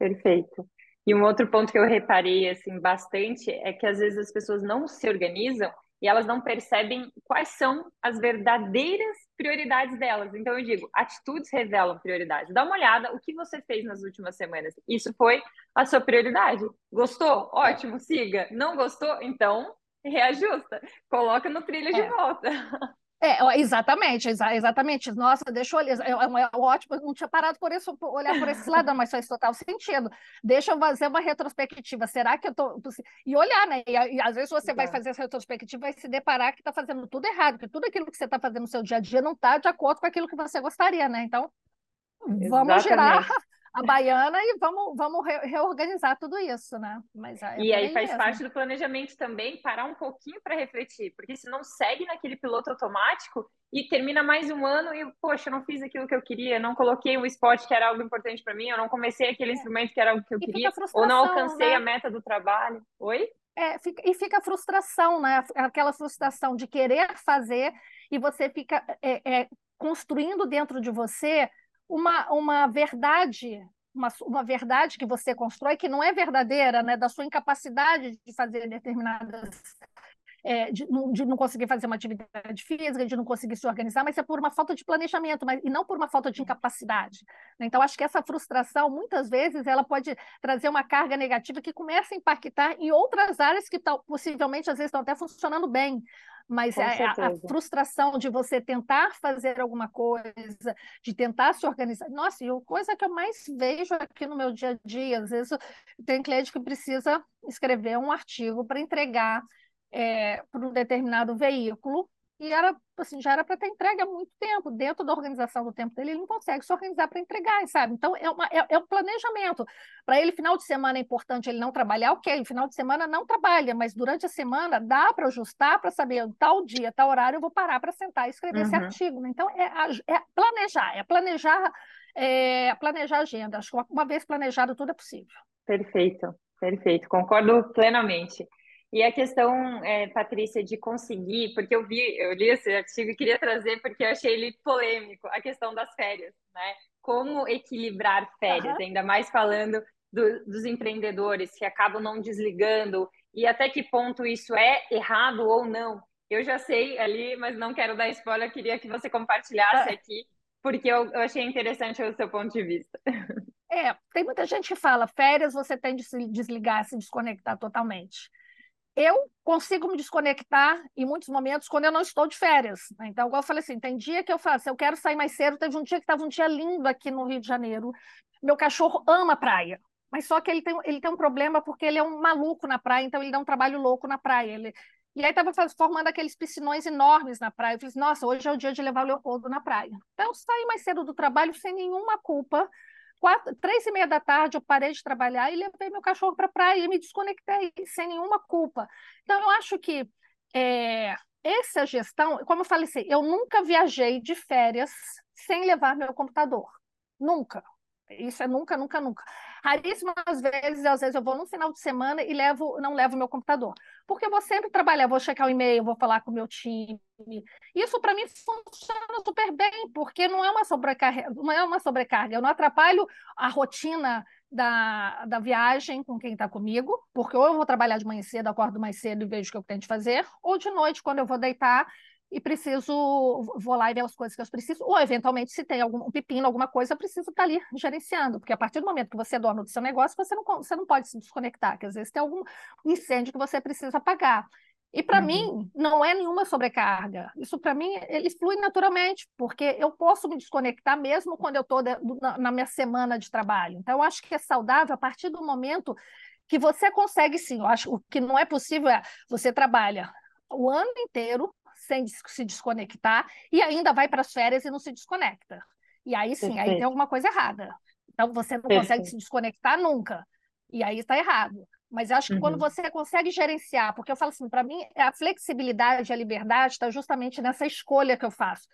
Perfeito. E um outro ponto que eu reparei assim bastante é que às vezes as pessoas não se organizam e elas não percebem quais são as verdadeiras prioridades delas. Então eu digo, atitudes revelam prioridades. Dá uma olhada o que você fez nas últimas semanas. Isso foi a sua prioridade. Gostou? Ótimo, siga. Não gostou? Então reajusta. Coloca no trilho é. de volta. É, exatamente, exa exatamente. Nossa, deixa eu olhar, é, é, é ótimo, eu não tinha parado por isso, por olhar por esse lado, mas faz total sentido. Deixa eu fazer uma retrospectiva, será que eu tô... E olhar, né, e, e às vezes você vai fazer essa retrospectiva e vai se deparar que está fazendo tudo errado, que tudo aquilo que você está fazendo no seu dia a dia não está de acordo com aquilo que você gostaria, né, então vamos Exatamente. girar a baiana e vamos, vamos re reorganizar tudo isso, né? Mas é e aí faz mesmo. parte do planejamento também parar um pouquinho para refletir, porque se não segue naquele piloto automático e termina mais um ano e, poxa, eu não fiz aquilo que eu queria, não coloquei o esporte que era algo importante para mim, eu não comecei aquele é. instrumento que era algo que eu e queria, ou não alcancei né? a meta do trabalho. Oi? É, fica, e fica a frustração, né? Aquela frustração de querer fazer e você fica é, é, construindo dentro de você uma, uma verdade, uma, uma verdade que você constrói que não é verdadeira, né, da sua incapacidade de fazer determinadas é, de, de, não conseguir fazer uma atividade física, de não conseguir se organizar, mas é por uma falta de planejamento, mas, e não por uma falta de incapacidade. Né? Então, acho que essa frustração, muitas vezes, ela pode trazer uma carga negativa que começa a impactar em outras áreas que tal, possivelmente, às vezes, estão até funcionando bem, mas a, a, frustração de você tentar fazer alguma coisa, de tentar se organizar. Nossa, e a coisa que eu mais vejo aqui no meu dia a dia, às vezes tem cliente que precisa escrever um artigo para entregar é, para um determinado veículo e era assim, já era para ter entregue há muito tempo. Dentro da organização do tempo dele, ele não consegue se organizar para entregar, sabe? Então, é, uma, é, é um planejamento. Para ele, final de semana é importante ele não trabalhar, ok, final de semana não trabalha, mas durante a semana dá para ajustar para saber tal dia, tal horário, eu vou parar para sentar e escrever uhum. esse artigo. Né? Então, é, é planejar, é planejar, é planejar a agenda. Acho que uma vez planejado, tudo é possível. Perfeito, perfeito, concordo plenamente. E a questão, é, Patrícia, de conseguir, porque eu vi, eu li esse artigo e queria trazer porque eu achei ele polêmico, a questão das férias, né? Como equilibrar férias, uhum. ainda mais falando do, dos empreendedores que acabam não desligando e até que ponto isso é errado ou não. Eu já sei ali, mas não quero dar spoiler, queria que você compartilhasse ah. aqui, porque eu, eu achei interessante o seu ponto de vista. É, tem muita gente que fala, férias você tem de se desligar, se desconectar totalmente eu consigo me desconectar em muitos momentos quando eu não estou de férias. Né? Então, igual eu falei assim, tem dia que eu faço, eu quero sair mais cedo. Teve um dia que estava um dia lindo aqui no Rio de Janeiro. Meu cachorro ama praia, mas só que ele tem, ele tem um problema porque ele é um maluco na praia, então ele dá um trabalho louco na praia. Ele, e aí estava formando aqueles piscinões enormes na praia. Eu falei, nossa, hoje é o dia de levar o Leopoldo na praia. Então, eu saí mais cedo do trabalho sem nenhuma culpa Quatro, três e meia da tarde eu parei de trabalhar e levei meu cachorro para a praia e me desconectei sem nenhuma culpa. Então, eu acho que é, essa gestão, como eu falei assim, eu nunca viajei de férias sem levar meu computador. Nunca. Isso é nunca, nunca, nunca. Raríssimas vezes, às vezes eu vou no final de semana e levo, não levo meu computador. Porque eu vou sempre trabalhar, vou checar o e-mail, vou falar com o meu time. Isso para mim funciona super bem, porque não é uma sobrecarga, não é uma sobrecarga. Eu não atrapalho a rotina da, da viagem com quem está comigo, porque ou eu vou trabalhar de manhã cedo, acordo mais cedo e vejo o que eu tenho de fazer, ou de noite, quando eu vou deitar e preciso, vou lá e ver as coisas que eu preciso, ou eventualmente, se tem algum um pepino, alguma coisa, eu preciso estar tá ali gerenciando, porque a partir do momento que você é dono do seu negócio, você não, você não pode se desconectar, que às vezes tem algum incêndio que você precisa apagar. E para uhum. mim, não é nenhuma sobrecarga. Isso para mim, ele flui naturalmente, porque eu posso me desconectar mesmo quando eu estou na, na minha semana de trabalho. Então, eu acho que é saudável a partir do momento que você consegue sim. Eu acho o que não é possível é você trabalha o ano inteiro sem se desconectar e ainda vai para as férias e não se desconecta. E aí sim, Perfeito. aí tem alguma coisa errada. Então você não Perfeito. consegue se desconectar nunca. E aí está errado. Mas eu acho que uhum. quando você consegue gerenciar, porque eu falo assim, para mim, a flexibilidade, a liberdade está justamente nessa escolha que eu faço.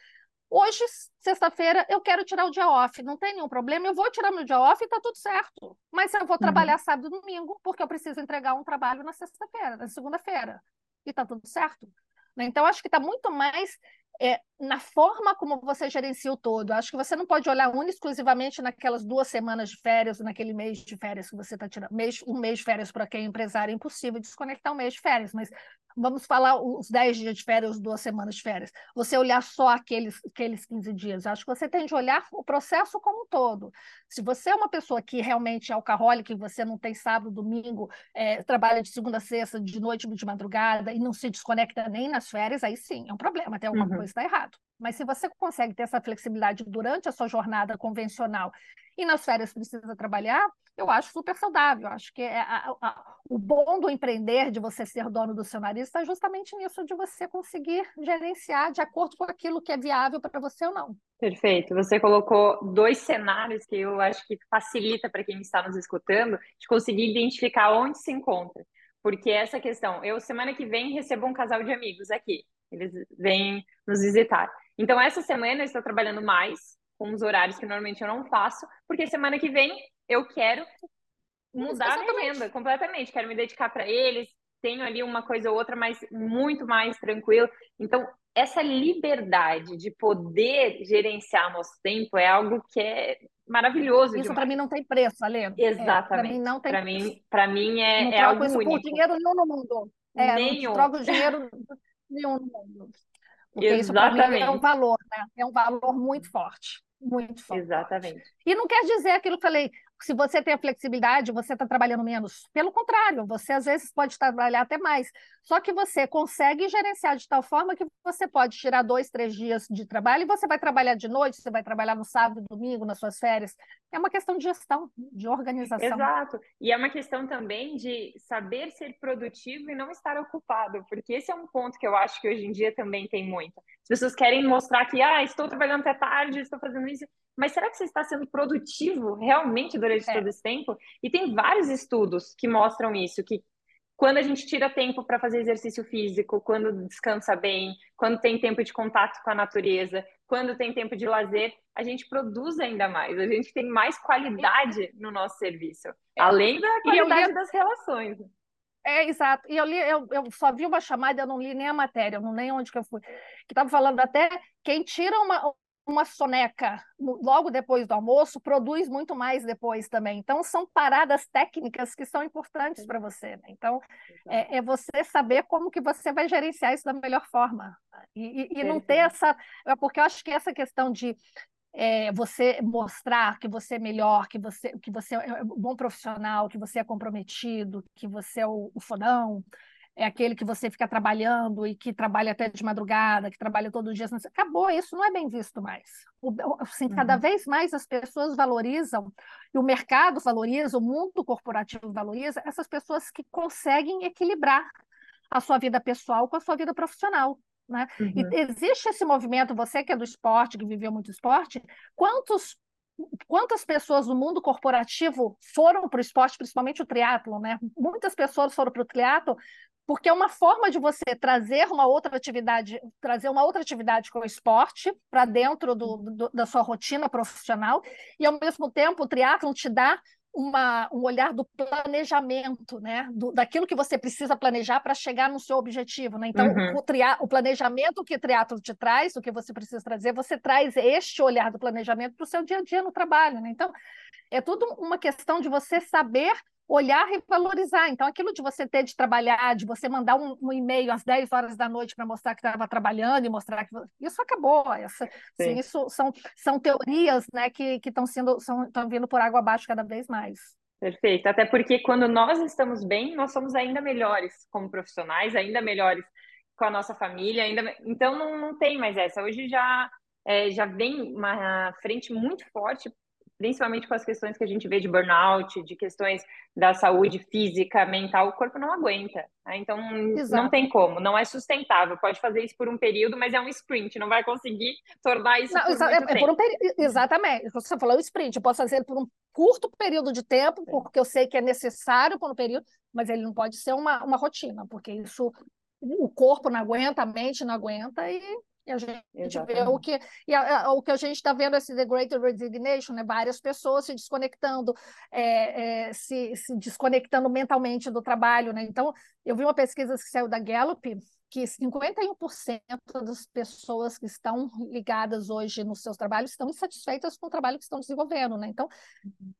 Hoje, sexta-feira, eu quero tirar o dia off, não tem nenhum problema, eu vou tirar meu dia off e está tudo certo. Mas eu vou uhum. trabalhar uhum. sábado e domingo, porque eu preciso entregar um trabalho na sexta-feira, na segunda-feira. E está tudo certo. Né? Então, acho que está muito mais é, na forma como você gerencia o todo. Acho que você não pode olhar única exclusivamente naquelas duas semanas de férias, naquele mês de férias que você está tirando. Mês, um mês de férias para quem é empresário é impossível desconectar um mês de férias, mas vamos falar os 10 dias de férias, duas semanas de férias. Você olhar só aqueles, aqueles 15 dias. Acho que você tem de olhar o processo como um todo. Se você é uma pessoa que realmente é alcoólica e você não tem sábado, domingo, é, trabalha de segunda a sexta, de noite, de madrugada e não se desconecta nem nas férias, aí sim, é um problema, tem alguma uhum. coisa que está errado. Mas se você consegue ter essa flexibilidade durante a sua jornada convencional e nas férias precisa trabalhar, eu acho super saudável. Acho que é a, a, o bom do empreender, de você ser dono do seu nariz, está justamente nisso, de você conseguir gerenciar de acordo com aquilo que é viável para você ou não. Perfeito. Você colocou dois cenários que eu acho que facilita para quem está nos escutando de conseguir identificar onde se encontra. Porque essa questão, eu semana que vem recebo um casal de amigos aqui. Eles vêm nos visitar. Então, essa semana eu estou trabalhando mais, com os horários que normalmente eu não faço, porque semana que vem eu quero mudar a minha agenda completamente, quero me dedicar para eles, tenho ali uma coisa ou outra, mas muito mais tranquilo. Então, essa liberdade de poder gerenciar nosso tempo é algo que é maravilhoso. Isso para mim não tem preço, Ale. Exatamente. É, para mim não tem pra preço. Mim, para mim é, não é algo isso único. por dinheiro nenhum no mundo. É, nenhum. Não troco dinheiro nenhum no mundo. Porque Exatamente. isso mim é um valor, né? É um valor muito forte. Muito forte. Exatamente. E não quer dizer aquilo que eu falei, se você tem a flexibilidade, você está trabalhando menos. Pelo contrário, você às vezes pode trabalhar até mais. Só que você consegue gerenciar de tal forma que você pode tirar dois, três dias de trabalho e você vai trabalhar de noite, você vai trabalhar no sábado, domingo, nas suas férias. É uma questão de gestão, de organização. Exato. E é uma questão também de saber ser produtivo e não estar ocupado, porque esse é um ponto que eu acho que hoje em dia também tem muito. As pessoas querem mostrar que, ah, estou trabalhando até tarde, estou fazendo isso mas será que você está sendo produtivo realmente durante é. todo esse tempo? E tem vários estudos que mostram isso, que quando a gente tira tempo para fazer exercício físico, quando descansa bem, quando tem tempo de contato com a natureza, quando tem tempo de lazer, a gente produz ainda mais, a gente tem mais qualidade no nosso serviço, é. além da qualidade li... das relações. É, exato. E eu li, eu, eu só vi uma chamada, eu não li nem a matéria, não nem onde que eu fui, que estava falando até quem tira uma, uma soneca logo depois do almoço produz muito mais depois também. Então, são paradas técnicas que são importantes para você. Né? Então, é, é, você saber como que você vai gerenciar isso da melhor forma. E, e, e não ter essa... É porque eu acho que essa questão de é, você mostrar que você é melhor, que você, que você é um bom profissional, que você é comprometido, que você é o, o fodão, é aquele que você fica trabalhando e que trabalha até de madrugada, que trabalha todos os dias. Acabou, isso não é bem visto mais. Assim, cada uhum. vez mais as pessoas valorizam, e o mercado valoriza, o mundo corporativo valoriza, essas pessoas que conseguem equilibrar a sua vida pessoal com a sua vida profissional. Né? Uhum. E existe esse movimento, você que é do esporte, que viveu muito esporte, quantos quantas pessoas no mundo corporativo foram para o esporte, principalmente o triatlo, né? Muitas pessoas foram para o triatlo porque é uma forma de você trazer uma outra atividade, trazer uma outra atividade com o esporte para dentro do, do, da sua rotina profissional, e ao mesmo tempo o triatlon te dá uma, um olhar do planejamento, né? Do, daquilo que você precisa planejar para chegar no seu objetivo. Né? Então, uhum. o, tria, o planejamento que o triatlo te traz, o que você precisa trazer, você traz este olhar do planejamento para o seu dia a dia no trabalho. Né? Então, é tudo uma questão de você saber olhar e valorizar. Então, aquilo de você ter de trabalhar, de você mandar um, um e-mail às 10 horas da noite para mostrar que estava trabalhando e mostrar que isso acabou. Essa, sim, isso são, são teorias né, que estão sendo estão vindo por água abaixo cada vez mais. Perfeito. Até porque quando nós estamos bem, nós somos ainda melhores como profissionais, ainda melhores com a nossa família, ainda então não, não tem mais essa. Hoje já é, já vem uma frente muito forte principalmente com as questões que a gente vê de burnout, de questões da saúde física, mental, o corpo não aguenta. Né? Então, Exato. não tem como, não é sustentável. Pode fazer isso por um período, mas é um sprint, não vai conseguir tornar isso não, por é, é por um Exatamente, você falou o sprint, eu posso fazer por um curto período de tempo, porque eu sei que é necessário por um período, mas ele não pode ser uma, uma rotina, porque isso o corpo não aguenta, a mente não aguenta e e a gente Exatamente. vê o que, e a, a, o que a gente está vendo, esse The Great Resignation, né? várias pessoas se desconectando, é, é, se, se desconectando mentalmente do trabalho. Né? Então, eu vi uma pesquisa que saiu da Gallup, que 51% das pessoas que estão ligadas hoje nos seus trabalhos estão insatisfeitas com o trabalho que estão desenvolvendo, né? Então,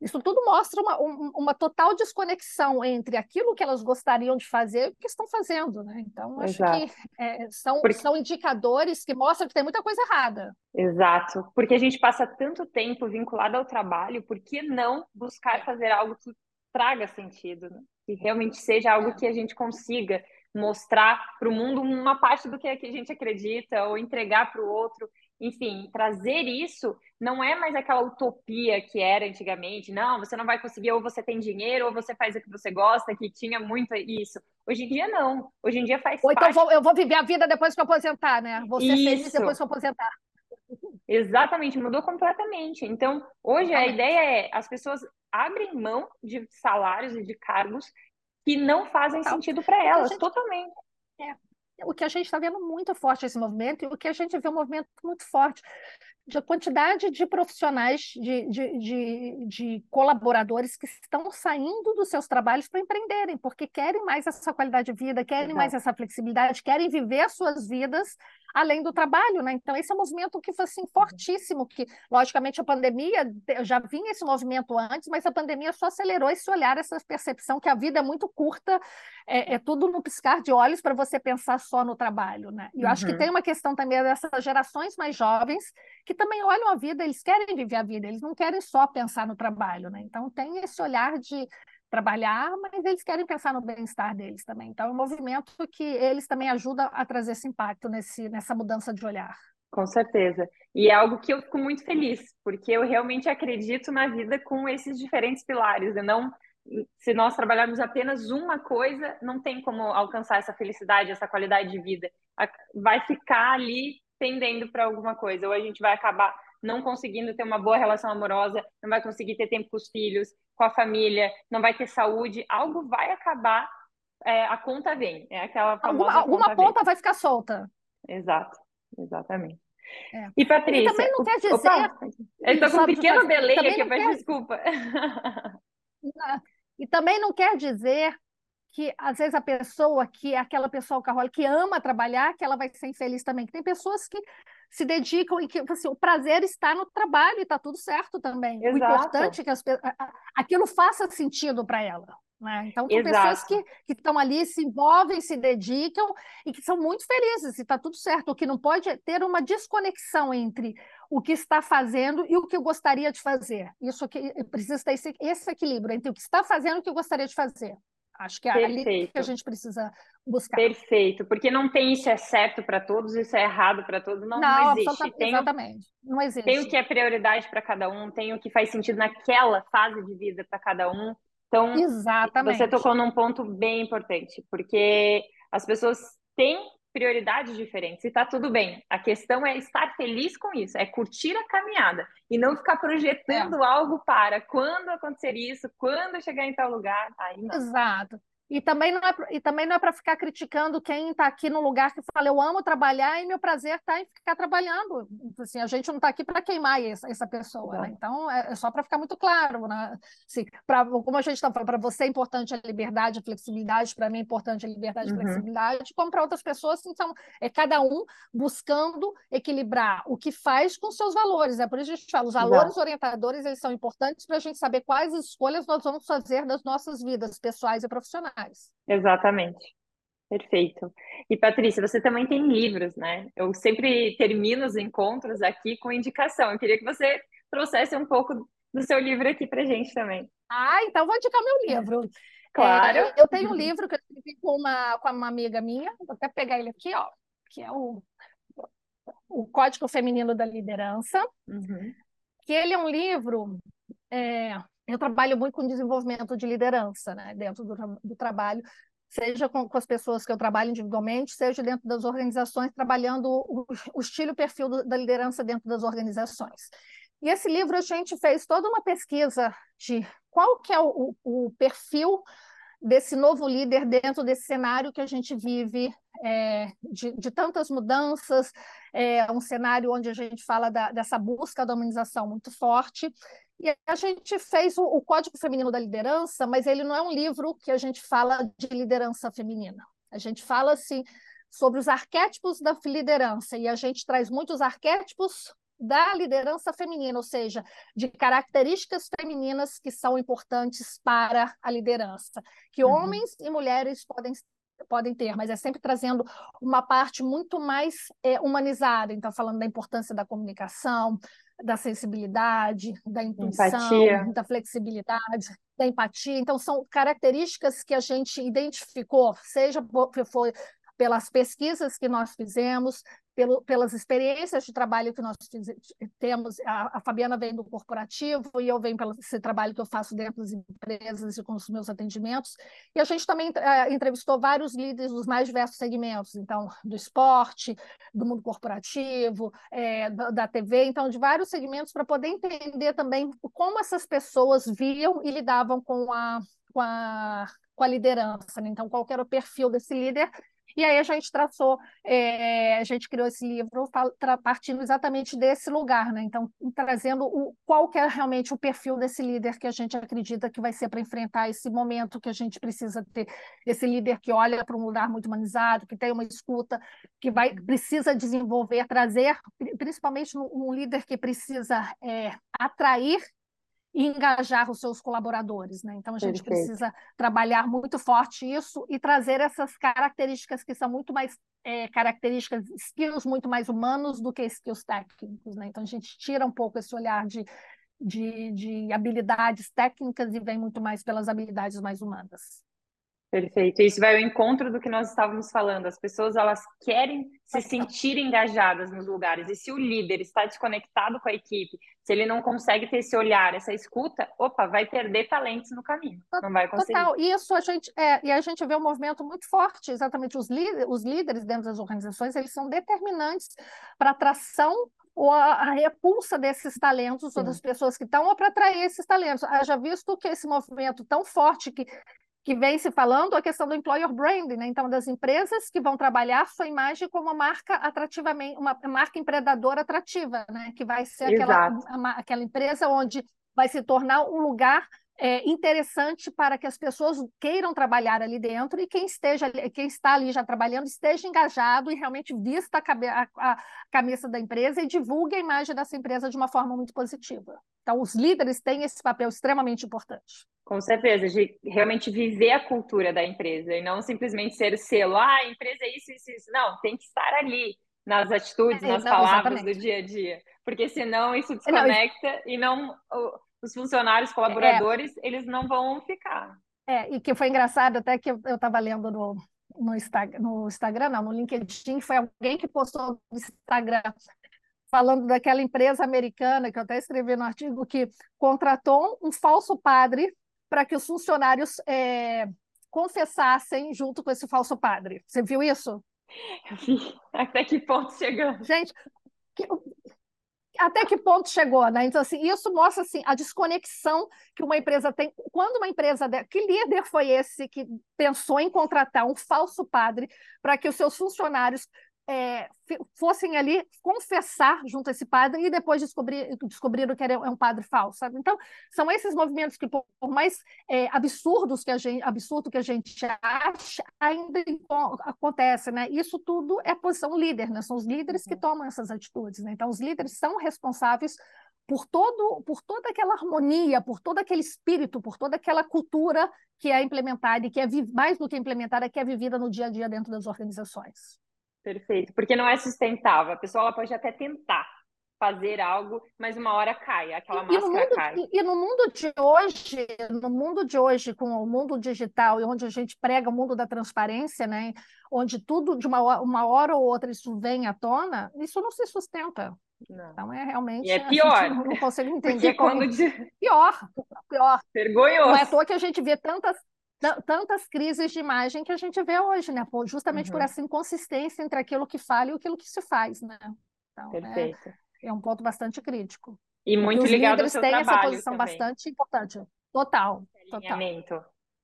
isso tudo mostra uma, uma total desconexão entre aquilo que elas gostariam de fazer e o que estão fazendo, né? Então, acho Exato. que é, são, Porque... são indicadores que mostram que tem muita coisa errada. Exato. Porque a gente passa tanto tempo vinculado ao trabalho, por que não buscar fazer algo que traga sentido, né? que realmente seja algo é. que a gente consiga mostrar para o mundo uma parte do que a gente acredita ou entregar para o outro. Enfim, trazer isso não é mais aquela utopia que era antigamente. Não, você não vai conseguir, ou você tem dinheiro, ou você faz o que você gosta, que tinha muito isso. Hoje em dia, não. Hoje em dia faz Ou então vou, eu vou viver a vida depois que eu aposentar, né? Você feliz depois que eu aposentar. Exatamente, mudou completamente. Então, hoje a ideia é as pessoas abrem mão de salários e de cargos que não fazem sentido para elas, gente, totalmente. É, o que a gente está vendo muito forte esse movimento e o que a gente vê um movimento muito forte de quantidade de profissionais, de, de, de, de, colaboradores que estão saindo dos seus trabalhos para empreenderem, porque querem mais essa qualidade de vida, querem Exato. mais essa flexibilidade, querem viver as suas vidas além do trabalho, né? Então, esse é um movimento que foi assim, uhum. fortíssimo, que, logicamente, a pandemia, já vinha esse movimento antes, mas a pandemia só acelerou esse olhar, essa percepção que a vida é muito curta, é, é tudo no piscar de olhos para você pensar só no trabalho, né? E eu uhum. acho que uhum. tem uma questão também dessas gerações mais jovens que também olham a vida, eles querem viver a vida, eles não querem só pensar no trabalho, né? Então, tem esse olhar de trabalhar, mas eles querem pensar no bem-estar deles também. Então, é um movimento que eles também ajudam a trazer esse impacto nesse, nessa mudança de olhar. Com certeza. E é algo que eu fico muito feliz, porque eu realmente acredito na vida com esses diferentes pilares. E não, se nós trabalharmos apenas uma coisa, não tem como alcançar essa felicidade, essa qualidade de vida. Vai ficar ali pendendo para alguma coisa, ou a gente vai acabar não conseguindo ter uma boa relação amorosa, não vai conseguir ter tempo com os filhos, com a família, não vai ter saúde, algo vai acabar, é, a conta vem. É aquela famosa Alguma, alguma ponta vai ficar solta. Exato, exatamente. É. E Patrícia. E também não quer dizer. Opa, eu estou com um pequeno delay aqui, mas quer... desculpa. E também não quer dizer que às vezes a pessoa que é aquela pessoa alcoólica que ama trabalhar, que ela vai ser infeliz também. Que tem pessoas que se dedicam e que assim, o prazer está no trabalho e está tudo certo também. Exato. O importante é que as, aquilo faça sentido para ela. Né? Então, são Exato. pessoas que, que estão ali, se envolvem, se dedicam e que são muito felizes, e está tudo certo. O que não pode é ter uma desconexão entre o que está fazendo e o que eu gostaria de fazer. Isso que precisa ter esse, esse equilíbrio entre o que está fazendo e o que eu gostaria de fazer. Acho que é Perfeito. ali que a gente precisa buscar. Perfeito, porque não tem isso é certo para todos, isso é errado para todos, não, não, não existe. Tem exatamente, o, não existe. Tem o que é prioridade para cada um, tem o que faz sentido naquela fase de vida para cada um. Então, exatamente. você tocou num ponto bem importante, porque as pessoas têm prioridades diferentes e tá tudo bem. A questão é estar feliz com isso, é curtir a caminhada e não ficar projetando é. algo para quando acontecer isso, quando chegar em tal lugar. Aí não. Exato. E também não é, e também não é para ficar criticando quem está aqui no lugar que fala, eu amo trabalhar e meu prazer está em ficar trabalhando. Assim, a gente não está aqui para queimar essa, essa pessoa. Né? Então, é, é só para ficar muito claro. Né? Assim, pra, como a gente está falando, para você é importante a liberdade, a flexibilidade, para mim é importante a liberdade e uhum. flexibilidade, como para outras pessoas, então, é cada um buscando equilibrar o que faz com seus valores. É por isso que a gente fala, os valores Exato. orientadores eles são importantes para a gente saber quais escolhas nós vamos fazer das nossas vidas pessoais e profissionais. Exatamente. Perfeito. E Patrícia, você também tem livros, né? Eu sempre termino os encontros aqui com indicação. Eu queria que você trouxesse um pouco do seu livro aqui para gente também. Ah, então vou indicar meu livro. Claro. É, eu tenho um livro que eu escrevi com uma, com uma amiga minha, vou até pegar ele aqui, ó, que é o, o Código Feminino da Liderança, uhum. que ele é um livro é, eu trabalho muito com desenvolvimento de liderança, né, dentro do, do trabalho, seja com, com, as pessoas que eu trabalho individualmente, seja dentro das organizações, trabalhando o, o estilo e perfil do, da liderança dentro das organizações. E esse livro a gente fez toda uma pesquisa de qual que é o, o perfil desse novo líder dentro desse cenário que a gente vive é, de, de, tantas mudanças, é um cenário onde a gente fala da, dessa busca da humanização muito forte, e a gente fez o, o, Código Feminino da Liderança, mas ele não é um livro que a gente fala de liderança feminina. A gente fala assim sobre os arquétipos da liderança e a gente traz muitos arquétipos da liderança feminina, ou seja, de características femininas que são importantes para a liderança, que uhum. homens e mulheres podem podem ter, mas é sempre trazendo uma parte muito mais é, humanizada. Então, falando da importância da comunicação, da sensibilidade, da intuição, empatia. da flexibilidade, da empatia. Então, são características que a gente identificou, seja foi pelas pesquisas que nós fizemos, pelo, pelas experiências de trabalho que nós temos. A, a, Fabiana vem do corporativo e eu venho pelo esse trabalho que eu faço dentro das empresas e com os meus atendimentos. E a gente também é, entrevistou vários líderes dos mais diversos segmentos, então, do esporte, do mundo corporativo, é, da, da TV, então, de vários segmentos, para poder entender também como essas pessoas viam e lidavam com a, com a, com a liderança. Né? Então, qual era o perfil desse líder e aí a gente traçou, é, a gente criou esse livro partindo exatamente desse lugar, né? Então, trazendo o, qual que é realmente o perfil desse líder que a gente acredita que vai ser para enfrentar esse momento que a gente precisa ter, esse líder que olha para um lugar muito humanizado, que tem uma escuta, que vai precisa desenvolver, trazer, principalmente um líder que precisa é, atrair e engajar os seus colaboradores, né? Então a gente Perfeito. precisa trabalhar muito forte isso e trazer essas características que são muito mais é, características, skills muito mais humanos do que skills técnicos, né? Então a gente tira um pouco esse olhar de, de, de habilidades técnicas e vem muito mais pelas habilidades mais humanas. Perfeito. Isso vai ao encontro do que nós estávamos falando. As pessoas elas querem se sentir engajadas nos lugares. E se o líder está desconectado com a equipe, se ele não consegue ter esse olhar, essa escuta, opa, vai perder talentos no caminho. Não vai conseguir. Total. Isso a gente é, e a gente vê um movimento muito forte. Exatamente os líderes, os líderes dentro das organizações, eles são determinantes para a atração ou a, a, repulsa desses talentos Sim. ou das pessoas que estão ou para atrair esses talentos. Haja visto que esse movimento tão forte que que vem se falando a questão do employer branding, né? Então, das empresas que vão trabalhar sua imagem como uma marca atrativamente, uma marca empreendedora atrativa, né? Que vai ser aquela, aquela empresa onde vai se tornar um lugar é, interessante para que as pessoas queiram trabalhar ali dentro e quem esteja quem está ali já trabalhando esteja engajado e realmente vista a, a, camisa da empresa e divulgue a imagem dessa empresa de uma forma muito positiva. Então, os líderes têm esse papel extremamente importante. Com certeza, de realmente viver a cultura da empresa e não simplesmente ser o selo, ah, a empresa é isso, isso, isso. Não, tem que estar ali nas atitudes, é, nas não, palavras exatamente. do dia a dia, porque senão isso desconecta não, e não os funcionários, colaboradores, é, eles não vão ficar. É, e que foi engraçado até que eu estava lendo no, no, Instagram, no Instagram, não, no LinkedIn, foi alguém que postou no Instagram falando daquela empresa americana, que eu até escrevi no artigo, que contratou um falso padre para que os funcionários é, confessassem junto com esse falso padre. Você viu isso? Eu vi. Até que ponto chegamos? Gente, que, até que ponto chegou, né? Então, assim, isso mostra assim, a desconexão que uma empresa tem. Quando uma empresa. Que líder foi esse que pensou em contratar um falso padre para que os seus funcionários é, fossem ali confessar junto a esse padre e depois descobrir, descobriram que era é um padre falso, sabe? Então, são esses movimentos que, por, mais é, absurdos que a gente, absurdo que a gente acha, ainda acontece, né? Isso tudo é posição líder, né? São os líderes que uhum. tomam essas atitudes, né? Então, os líderes são responsáveis por todo por toda aquela harmonia, por todo aquele espírito, por toda aquela cultura que é implementada e que é mais do que implementada, que é vivida no dia a dia dentro das organizações. Perfeito, porque não é sustentável. A pessoa pode até tentar fazer algo, mas uma hora cai, aquela e, máscara mundo, cai. E, e, no mundo de hoje, no mundo de hoje, com o mundo digital e onde a gente prega o mundo da transparência, né, onde tudo de uma hora, uma hora ou outra isso vem à tona, isso não se sustenta. Não. Então é realmente. E é pior. não consigo entender. Quando de... Pior, pior. Vergonhoso. Não é à toa que a gente vê tantas tantas crises de imagem que a gente vê hoje, né? Justamente uhum. por essa inconsistência entre aquilo que fala e aquilo que se faz, né? Então, Perfeito. É, é um ponto bastante crítico. E muito Porque ligado ao seu têm trabalho essa posição também. bastante importante. Total. total.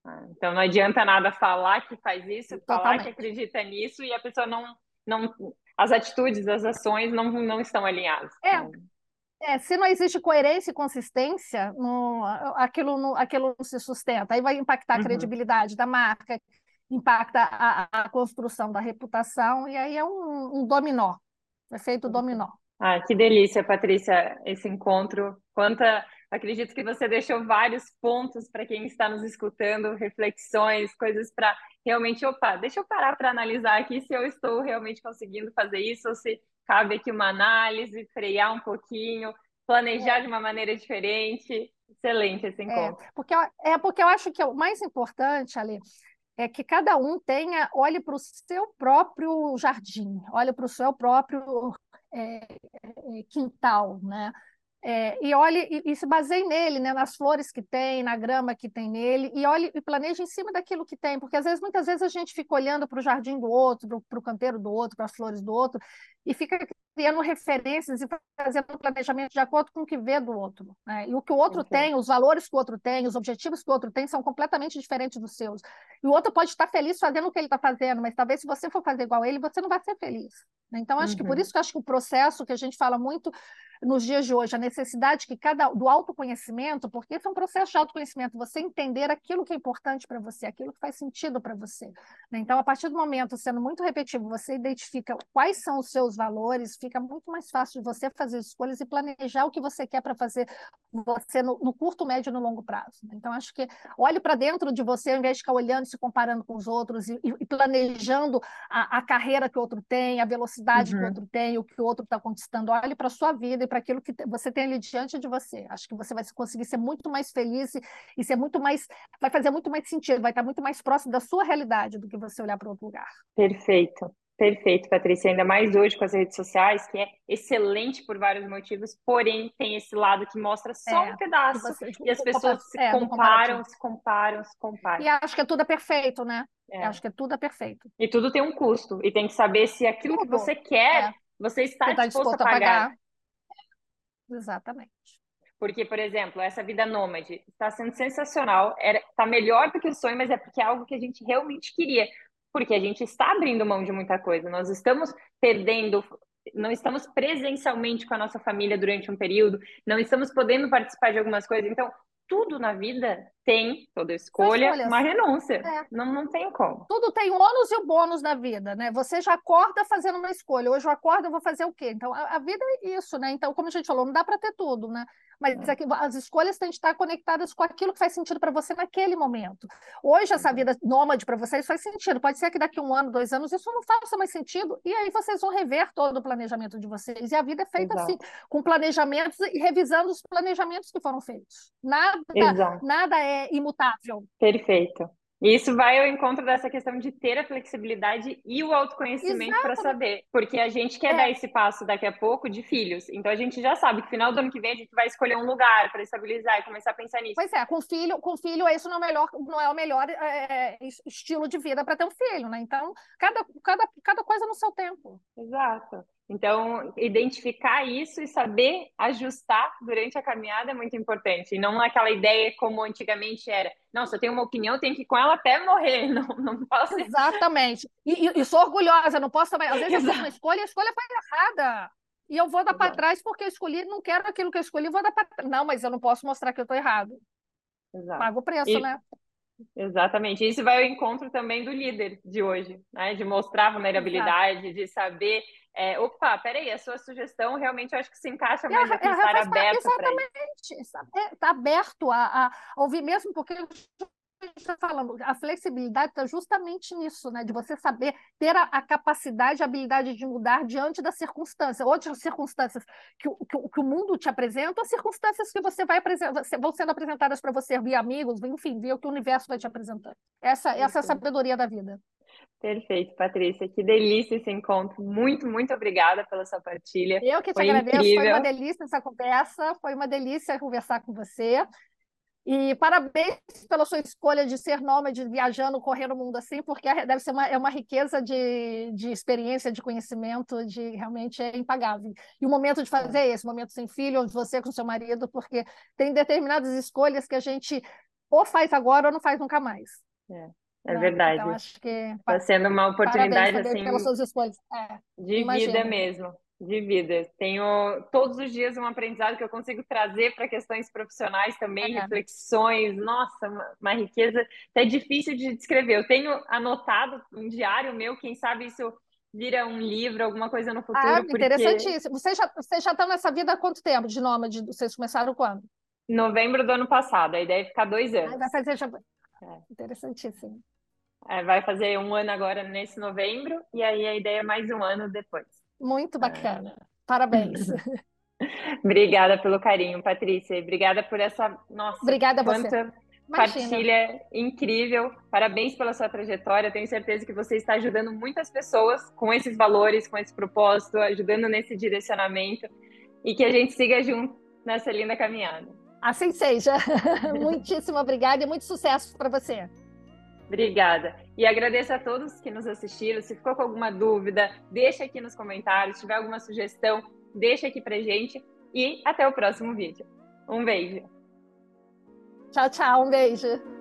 Ah, então não adianta nada falar que faz isso, Totalmente. falar que acredita nisso e a pessoa não, não as atitudes, as ações não, não estão alinhadas. É. É, se não existe coerência e consistência, no, aquilo, no, aquilo não se sustenta. Aí vai impactar a uhum. credibilidade da marca, impacta a, a, construção da reputação, e aí é um, um dominó, efeito dominó. Ah, que delícia, Patrícia, esse encontro. Quanta. Acredito que você deixou vários pontos para quem está nos escutando, reflexões, coisas para realmente, opa, deixa eu parar para analisar aqui se eu estou realmente conseguindo fazer isso ou se cabe aqui uma análise, frear um pouquinho, planejar é. de uma maneira diferente. Excelente esse é, encontro. É porque, é porque eu acho que o mais importante, Ali, é que cada um tenha, olhe para o seu próprio jardim, olhe para o seu próprio é, é, quintal, né? É, e olhe e, e, se baseie nele, né, nas flores que tem, na grama que tem nele, e olhe e planeje em cima daquilo que tem, porque às vezes, muitas vezes a gente fica olhando para o jardim do outro, para o canteiro do outro, para as flores do outro, e fica criando referências e fazendo planejamento de acordo com o que vê do outro. Né? E o que o outro okay. tem, os valores que o outro tem, os objetivos que o outro tem são completamente diferentes dos seus. E o outro pode estar feliz fazendo o que ele está fazendo, mas talvez se você for fazer igual a ele, você não vai ser feliz. Né? Então, acho uhum. que por uhum. isso que acho que o processo que a gente fala muito nos dias de hoje, a necessidade que cada do autoconhecimento, porque esse é um processo de autoconhecimento, você entender aquilo que é importante para você, aquilo que faz sentido para você. Né? Então, a partir do momento, sendo muito repetitivo, você identifica quais são os seus valores, fica muito mais fácil de você fazer escolhas e planejar o que você quer para fazer você no, no, curto, médio e no longo prazo. Né? Então, acho que olhe para dentro de você, ao invés de ficar olhando, se comparando com os outros e, e planejando a, a, carreira que o outro tem, a velocidade uhum. que o uhum. outro tem, o que o outro está conquistando. Olhe para a sua vida e para aquilo que você tem ali diante de você. Acho que você vai conseguir ser muito mais feliz e, e ser muito mais, vai fazer muito mais sentido, vai estar muito mais próximo da sua realidade do que você olhar para outro lugar. Perfeito. Perfeito, Patrícia. Ainda mais hoje com as redes sociais, que é excelente por vários motivos, porém tem esse lado que mostra só é, um pedaço e as pessoas se é, comparam, se comparam, se comparam. E acho que é tudo é perfeito, né? É. Acho que é tudo é perfeito. E tudo tem um custo e tem que saber se aquilo tudo. que você quer, é. você está você tá disposto, disposto, a pagar. pagar. Exatamente. Porque, por exemplo, essa vida nômade está sendo sensacional, está melhor do que o sonho, mas é porque é algo que a gente realmente queria. Porque a gente está abrindo mão de muita coisa, nós estamos perdendo, não estamos presencialmente com a nossa família durante um período, não estamos podendo participar de algumas coisas. Então, tudo na vida tem, toda escolha, uma renúncia. É. Não, não tem como. Tudo tem o ônus e o bônus na vida, né? Você já acorda fazendo uma escolha. Hoje eu acordo, eu vou fazer o quê? Então, a, a vida é isso, né? Então, como a gente falou, não dá para ter tudo, né? Mas é. as escolhas têm que estar conectadas com aquilo que faz sentido para você naquele momento. Hoje, essa uhum. vida nômade para vocês faz sentido. Pode ser que daqui um ano, dois anos, isso não faça mais sentido. E aí vocês vão rever todo o planejamento de vocês. E a vida é feita assim, Exato. assim, com planejamentos e revisando os planejamentos que foram feitos. Nada, nada é imutável. Perfeito. E isso vai ao encontro dessa questão de ter a flexibilidade e o autoconhecimento para saber. Porque a gente quer é. dar esse passo daqui a pouco de filhos. Então a gente já sabe que final do ano que vem a gente vai escolher um lugar para estabilizar e começar a pensar nisso. Pois é, com filho, com filho isso não é o melhor, não é o melhor é, é estilo de vida para ter um filho, né? Então, cada, cada, cada coisa no seu tempo. Exato. Então, identificar isso e saber ajustar durante a caminhada é muito importante. E não aquela ideia como antigamente era. Não, se eu tenho uma opinião, eu tenho que ir com ela até morrer. Não, não posso. Exatamente. E, e, e sou orgulhosa, não posso também. Às vezes Exato. eu fiz uma escolha e a escolha foi errada. E eu vou dar para trás porque eu escolhi, não quero aquilo que eu escolhi, vou dar para trás. Não, mas eu não posso mostrar que eu estou errado. Exato. Pago o preço, e... né? Exatamente. Isso vai ao encontro também do líder de hoje, né? De mostrar vulnerabilidade, Exato. de saber é, opa, peraí, a sua sugestão realmente eu acho que se encaixa mais aqui, é, estar aberto para isso. Exatamente, está aberto a, a, ouvir mesmo, porque está falando, a flexibilidade está justamente nisso, né? De você saber ter a, a, capacidade, a habilidade de mudar diante das circunstâncias, outras circunstâncias que, que, que o mundo te apresenta, ou circunstâncias que você vai vão sendo apresentadas para você via amigos, enfim, via o que o universo vai te apresentando. Essa, essa é a sabedoria da vida. Perfeito, Patrícia. Que delícia esse encontro. Muito, muito obrigada pela sua partilha. Eu que te foi agradeço. Incrível. Foi uma delícia essa conversa. Foi uma delícia conversar com você. E parabéns pela sua escolha de ser nômade, viajando, correndo o mundo assim, porque é, deve ser uma, é uma riqueza de, de experiência, de conhecimento, de realmente é impagável. E o momento de fazer é esse, o momento sem filho, ou de você com seu marido, porque tem determinadas escolhas que a gente ou faz agora ou não faz nunca mais. É. É né? verdade. Então, acho que está sendo uma oportunidade assim pelas suas escolhas. É, de imagino. vida mesmo, de vida. Tenho todos os dias um aprendizado que eu consigo trazer para questões profissionais também, reflexões. Nossa, uma, uma riqueza. É difícil de descrever. Eu tenho anotado um diário meu, quem sabe isso vira um livro, alguma coisa no futuro. Ah, porque... interessantíssimo. Vocês já, vocês já estão nessa vida há quanto tempo de nômade? Vocês começaram quando? Novembro do ano passado. A ideia é ficar dois anos. Ah, vai fazer já... É. Interessantíssimo. É, vai fazer um ano agora nesse novembro, e aí a ideia é mais um ano depois. Muito bacana. É. Parabéns. Obrigada pelo carinho, Patrícia. Obrigada por essa. Nossa, Obrigada a você. Partilha incrível. Parabéns pela sua trajetória. Tenho certeza que você está ajudando muitas pessoas com esses valores, com esse propósito, ajudando nesse direcionamento e que a gente siga junto nessa linda caminhada. Assim seja. Muitíssimo obrigada e muito sucesso para você. Obrigada. E agradeço a todos que nos assistiram. Se ficou com alguma dúvida, deixa aqui nos comentários. Se tiver alguma sugestão, deixa aqui pra gente. E até o próximo vídeo. Um beijo. Tchau, tchau. Um beijo.